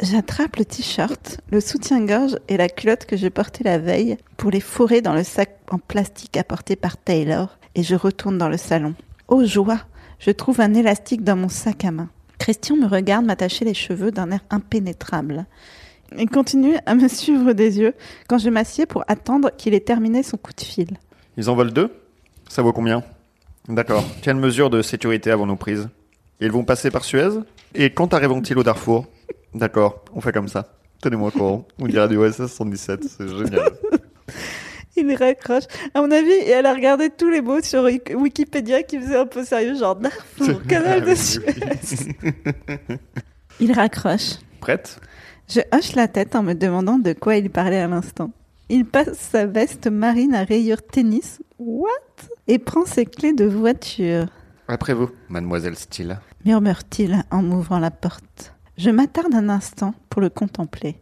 J'attrape le t-shirt, le soutien-gorge et la culotte que j'ai portée la veille pour les fourrer dans le sac en plastique apporté par Taylor et je retourne dans le salon. Oh joie, je trouve un élastique dans mon sac à main. Christian me regarde m'attacher les cheveux d'un air impénétrable. Il continue à me suivre des yeux quand je m'assieds pour attendre qu'il ait terminé son coup de fil. Ils en veulent deux? Ça vaut combien? D'accord. Quelles mesures de sécurité avons-nous prises? Ils vont passer par Suez? Et quand arriveront-ils au Darfour? D'accord, on fait comme ça. Tenez-moi au courant. On dirait du OSS 117, c'est génial. (laughs) Il raccroche. À mon avis, elle a regardé tous les mots sur Wik- Wikipédia qui faisaient un peu sérieux, genre (laughs) Darfour, canal de Ah, Suez. Il raccroche. Prête? Je hoche la tête en me demandant de quoi il parlait à l'instant. Il passe sa veste marine à rayures tennis. What? Et prend ses clés de voiture. Après vous, mademoiselle Steele. murmure-t-il en m'ouvrant la porte. Je m'attarde un instant pour le contempler.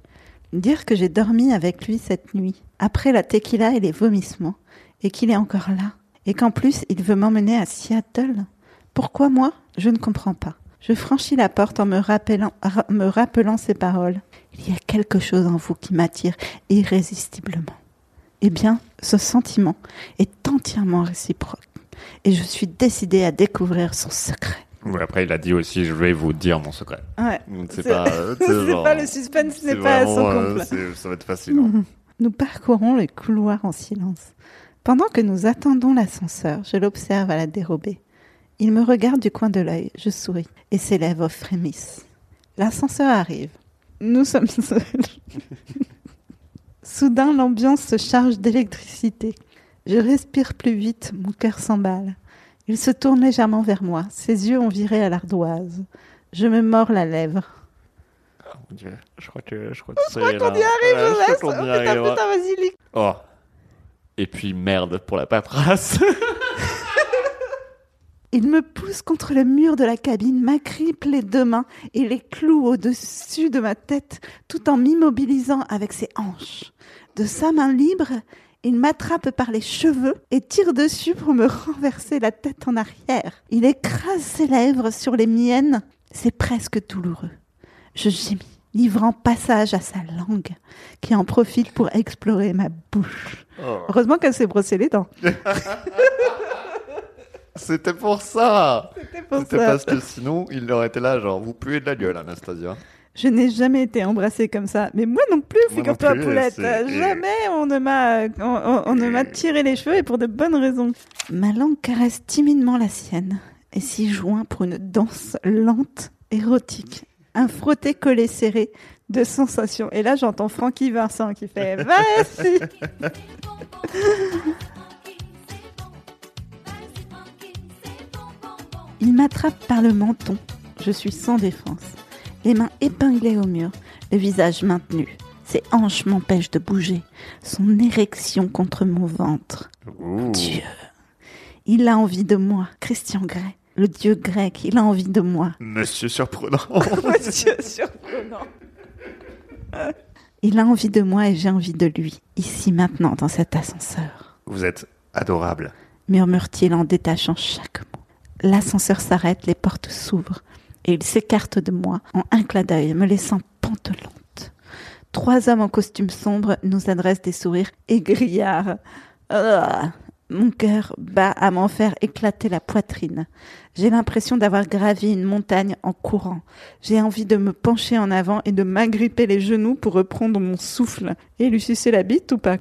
Dire que j'ai dormi avec lui cette nuit, après la tequila et les vomissements, et qu'il est encore là, et qu'en plus il veut m'emmener à Seattle. Pourquoi moi? Je ne comprends pas. Je franchis la porte en me rappelant, ra- me rappelant ces paroles. Il y a quelque chose en vous qui m'attire irrésistiblement. Eh bien, ce sentiment est entièrement réciproque, et je suis décidée à découvrir son secret. Ouais, après, il a dit aussi je vais vous dire mon secret. Ouais. C'est pas. euh, (laughs) genre- pas le suspense, c'est n'est pas son euh, Ça va être facile. hein. (laughs) Nous parcourons le couloir en silence. Pendant que nous attendons l'ascenseur, je l'observe à la dérobée. Il me regarde du coin de l'œil, je souris, et ses lèvres frémissent. L'ascenseur arrive. Nous sommes seuls. (laughs) Soudain, l'ambiance se charge d'électricité. Je respire plus vite, mon cœur s'emballe. Il se tourne légèrement vers moi, ses yeux ont viré à l'ardoise. Je me mords la lèvre. Oh mon Dieu, je crois que je crois que ça Je crois est qu'on y arrive, Ouais, je je crois laisse. qu'on y putain, vas-y. Oh. Et puis merde pour la paperasse. (laughs) Il me pousse contre le mur de la cabine, m'agrippe les deux mains et les cloue au-dessus de ma tête, tout en m'immobilisant avec ses hanches. De sa main libre, il m'attrape par les cheveux et tire dessus pour me (laughs) renverser la tête en arrière. Il écrase ses lèvres sur les miennes. C'est presque douloureux. Je gémis, livrant passage à sa langue, qui en profite pour explorer ma bouche. Oh. Heureusement qu'elle s'est brossé les dents. (laughs) C'était pour ça. C'est pour C'était ça. parce que sinon, il aurait été là, genre, vous puez de la gueule, Anastasia. Je n'ai jamais été embrassée comme ça, mais moi non plus, Moi figure-toi, plus, Poulette. c'est- Jamais on ne m'a, on, on- on ne m'a tiré les cheveux et pour de bonnes raisons. Ma langue caresse timidement la sienne et s'y joint pour une danse lente, érotique, un frotté collé serré de sensations. Et là, j'entends Francky Vincent qui fait (laughs) Vas-y (laughs) Il m'attrape par le menton. Je suis sans défense. Les mains épinglées au mur, le visage maintenu. Ses hanches m'empêchent de bouger. Son érection contre mon ventre. Ouh. Dieu. Il a envie de moi. Christian Grey. Le dieu grec, il a envie de moi. Monsieur surprenant. (laughs) Monsieur surprenant. Il a envie de moi et j'ai envie de lui. Ici, maintenant, dans cet ascenseur. Vous êtes adorable. murmure-t-il en détachant chaque mot. L'ascenseur s'arrête, les portes s'ouvrent, et il s'écarte de moi en un clin d'œil, me laissant pantelante. Trois hommes en costume sombre nous adressent des sourires aigrillards. Ah, mon cœur bat à m'en faire éclater la poitrine. J'ai l'impression d'avoir gravi une montagne en courant. J'ai envie de me pencher en avant et de m'agripper les genoux pour reprendre mon souffle. Et lui sucer la bite ou pas?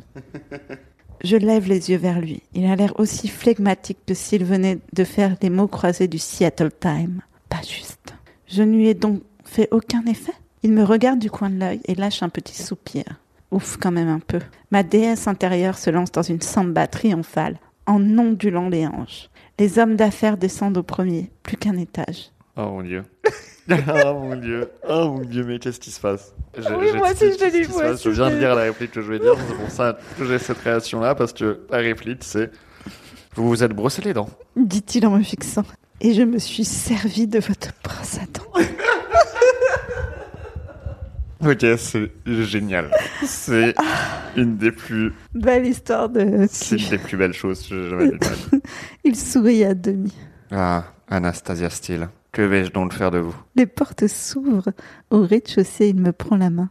Je lève les yeux vers lui. Il a l'air aussi flegmatique que s'il venait de faire les mots croisés du Seattle Time. Pas juste. Je ne lui ai donc fait aucun effet? Il me regarde du coin de l'œil et lâche un petit soupir. Ouf, quand même un peu. Ma déesse intérieure se lance dans une samba triomphale, en ondulant les hanches. Les hommes d'affaires descendent au premier, plus qu'un étage. Oh mon dieu. (laughs) oh (laughs) mon dieu. Oh mon dieu, mais qu'est-ce qui se passe J'ai- Oui, moi aussi, je te dis, qui se moi passe. aussi, Je viens je de te dire la réplique que je vais dire, c'est pour ça que j'ai cette réaction-là, parce que la réplique, c'est Vous vous êtes brossé les dents. Dit-il en me fixant. Et je me suis servi de votre brosse à dents. (laughs) Ok, c'est génial. C'est une des plus, Belle histoire de... c'est une des plus belles choses que j'ai jamais (laughs) vues. Il sourit à demi. Ah, Anastasia Steele, que vais-je donc faire de vous? Les portes s'ouvrent. Au rez-de-chaussée, il me prend la main.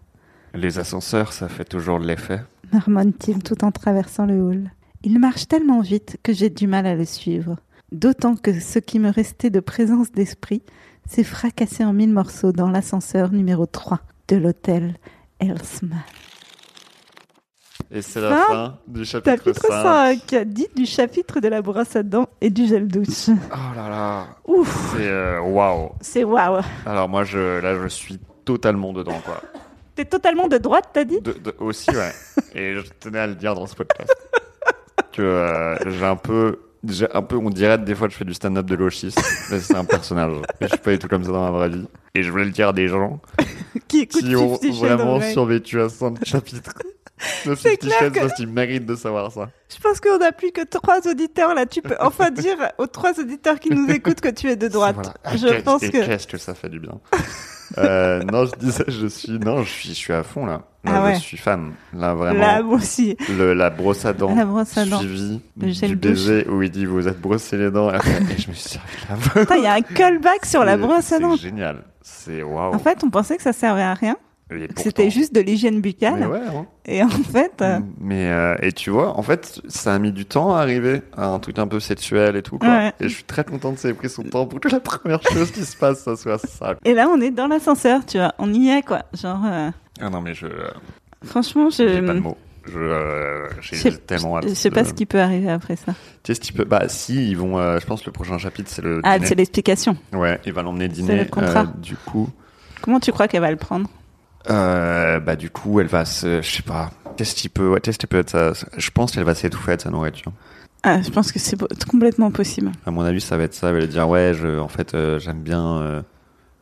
Les ascenseurs, ça fait toujours de l'effet. marmonne-t-il tout en traversant le hall. Il marche tellement vite que j'ai du mal à le suivre. D'autant que ce qui me restait de présence d'esprit s'est fracassé en mille morceaux dans l'ascenseur numéro 3 de l'hôtel Elsman. Et c'est la Fin du chapitre, Chapitre 5. 5, dit du chapitre de la brosse à dents et du gel douche. Oh là là. Ouf, C'est euh, waouh. c'est waouh. Alors moi, je, là, je suis totalement dedans, quoi. T'es totalement de droite, t'as dit? De, de- aussi, ouais. Et je tenais à le dire dans ce podcast. que euh, j'ai un peu, un peu, on dirait des fois que je fais du stand-up de lochiste. Mais c'est un personnage. Je suis pas du tout comme ça dans la vraie vie. Et je voulais le dire à des gens (laughs) Qui qui ont vraiment survécu à 100 chapitres. C'est clair que- parce qu'ils méritent de savoir ça. Je pense qu'on n'a plus que trois auditeurs là. Tu peux enfin (laughs) dire aux trois auditeurs qui nous écoutent que tu es de droite. Voilà. Ah, Je pense et que. qu'est-ce que ça fait du bien? euh, non, je disais, je suis, non, je suis, je suis à fond là. Là, Ah ouais. je suis fan. Là, vraiment. Là, aussi. le, la brosse à dents La brosse à dents. gel du baiser où il dit vous êtes brossé les dents et, après, et je me suis servi la il y a un callback sur la brosse à dents. C'est génial. C'est waouh. En fait, on pensait que ça servait à rien, c'était juste de l'hygiène buccale. Ouais, hein. Et en fait, euh, Mais euh, et tu vois, en fait, ça a mis du temps à arriver à un truc un peu sexuel et tout quoi. Ouais. Et je suis très content de ça ait pris son temps pour que la première chose qui se passe, ça soit ça. et là, on est dans l'ascenseur, tu vois. On y est, quoi. Genre, euh, Ah non mais je, franchement, je. j'ai pas de mots. Je, sais- tellement hâte. je sais pas ce qui peut arriver après ça. Qu'est-ce qui peut Bah si, ils vont. je pense que le prochain chapitre c'est le. Ah, c'est l'explication. Ouais, il va l'emmener dîner. le contrat. du coup, Comment tu crois qu'elle va le prendre? Euh, bah du coup, elle va se, je sais pas. Qu'est-ce qui peut, ouais, qu'est-ce peut être ça Je pense qu'elle va s'étouffer avec sa nourriture. ah, Je pense que c'est complètement possible. À mon avis, ça va être ça. Elle va lui dire ouais, je, en fait, euh, j'aime bien. euh,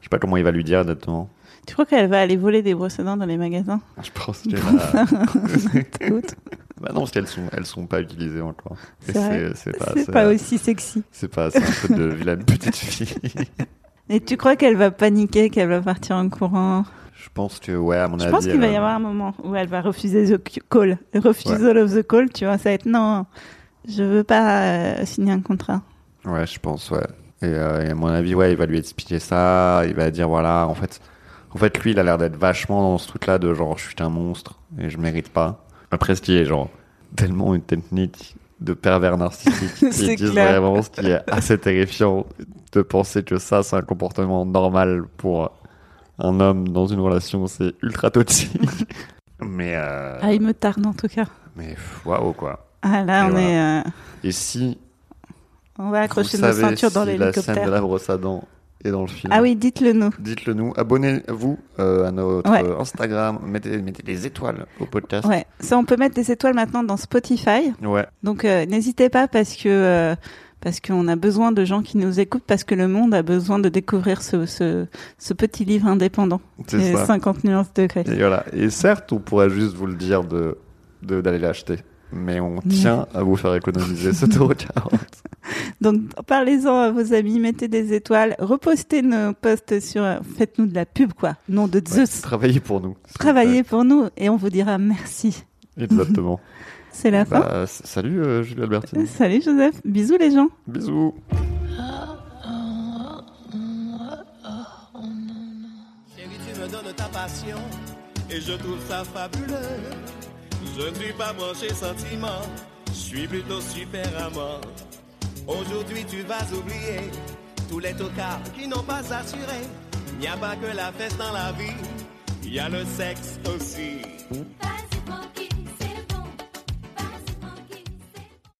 je sais pas comment il va lui dire exactement. Tu crois qu'elle va aller voler des brosses à dents dans les magasins? Je pense qu'elle a... Écoute, (laughs) bah non, parce qu'elles sont, elles sont pas utilisées encore. Et C'est vrai. c'est pas, C'est pas aussi sexy. c'est pas, c'est un peu de vilaine petite fille. (laughs) Et tu crois qu'elle va paniquer, qu'elle va partir en courant? Je pense que ouais, à mon Je avis. pense qu'il va y elle- avoir un moment où elle va refuser the call. Refusal of the call, tu vois, ça va être non, je veux pas euh, signer un contrat. Ouais, je pense, ouais. Et, euh, et à mon avis, ouais, il va lui expliquer ça. Il va dire, voilà, en fait, en fait, lui, il a l'air d'être vachement dans ce truc-là de genre, je suis un monstre et je mérite pas. Après, ce qui est genre tellement une technique de pervers narcissique (laughs) C'est qui disent clair. vraiment ce qui est assez terrifiant de penser que ça, c'est un comportement normal pour un homme dans une relation, c'est ultra toxique. (laughs) mais, euh, Ah, il me tarde en tout cas. mais waouh, quoi. Ah là, Et on voilà. est, euh, Et si on va accrocher nos ceintures dans si la scène de l'hélicoptère. la brosse à dents est dans le film, Ah oui, dites-le nous. Dites-le nous, abonnez-vous euh, à notre Ouais. Instagram, mettez, mettez des étoiles au podcast. Ouais, ça, on peut mettre des étoiles maintenant dans Spotify. Ouais, Donc euh, n'hésitez pas parce que euh, parce qu'on a besoin de gens qui nous écoutent parce que le monde a besoin de découvrir ce ce, ce petit livre indépendant. c'est Et ça. 50 nuances de gris. Et voilà. Et certes, on pourrait juste vous le dire de de- d'aller l'acheter, mais on tient à vous faire économiser 7,40€. (laughs) Donc parlez-en à vos amis, mettez des étoiles, repostez nos posts sur, faites-nous de la pub quoi, nom de Zeus. Travaillez pour nous. Travaillez pour nous et on vous dira merci. Exactement. (laughs) C'est la fin. bah, salut euh, Julie Albertine. Salut Joseph, bisous les gens. Bisous. Chérie, tu me donnes ta passion et je trouve ça fabuleux. Je ne suis pas branché sentiment, je suis suis plutôt super amant. Aujourd'hui, tu vas oublier tous les tocards qui n'ont pas assuré. Il n'y a pas que la fête dans la vie, il y a le sexe aussi.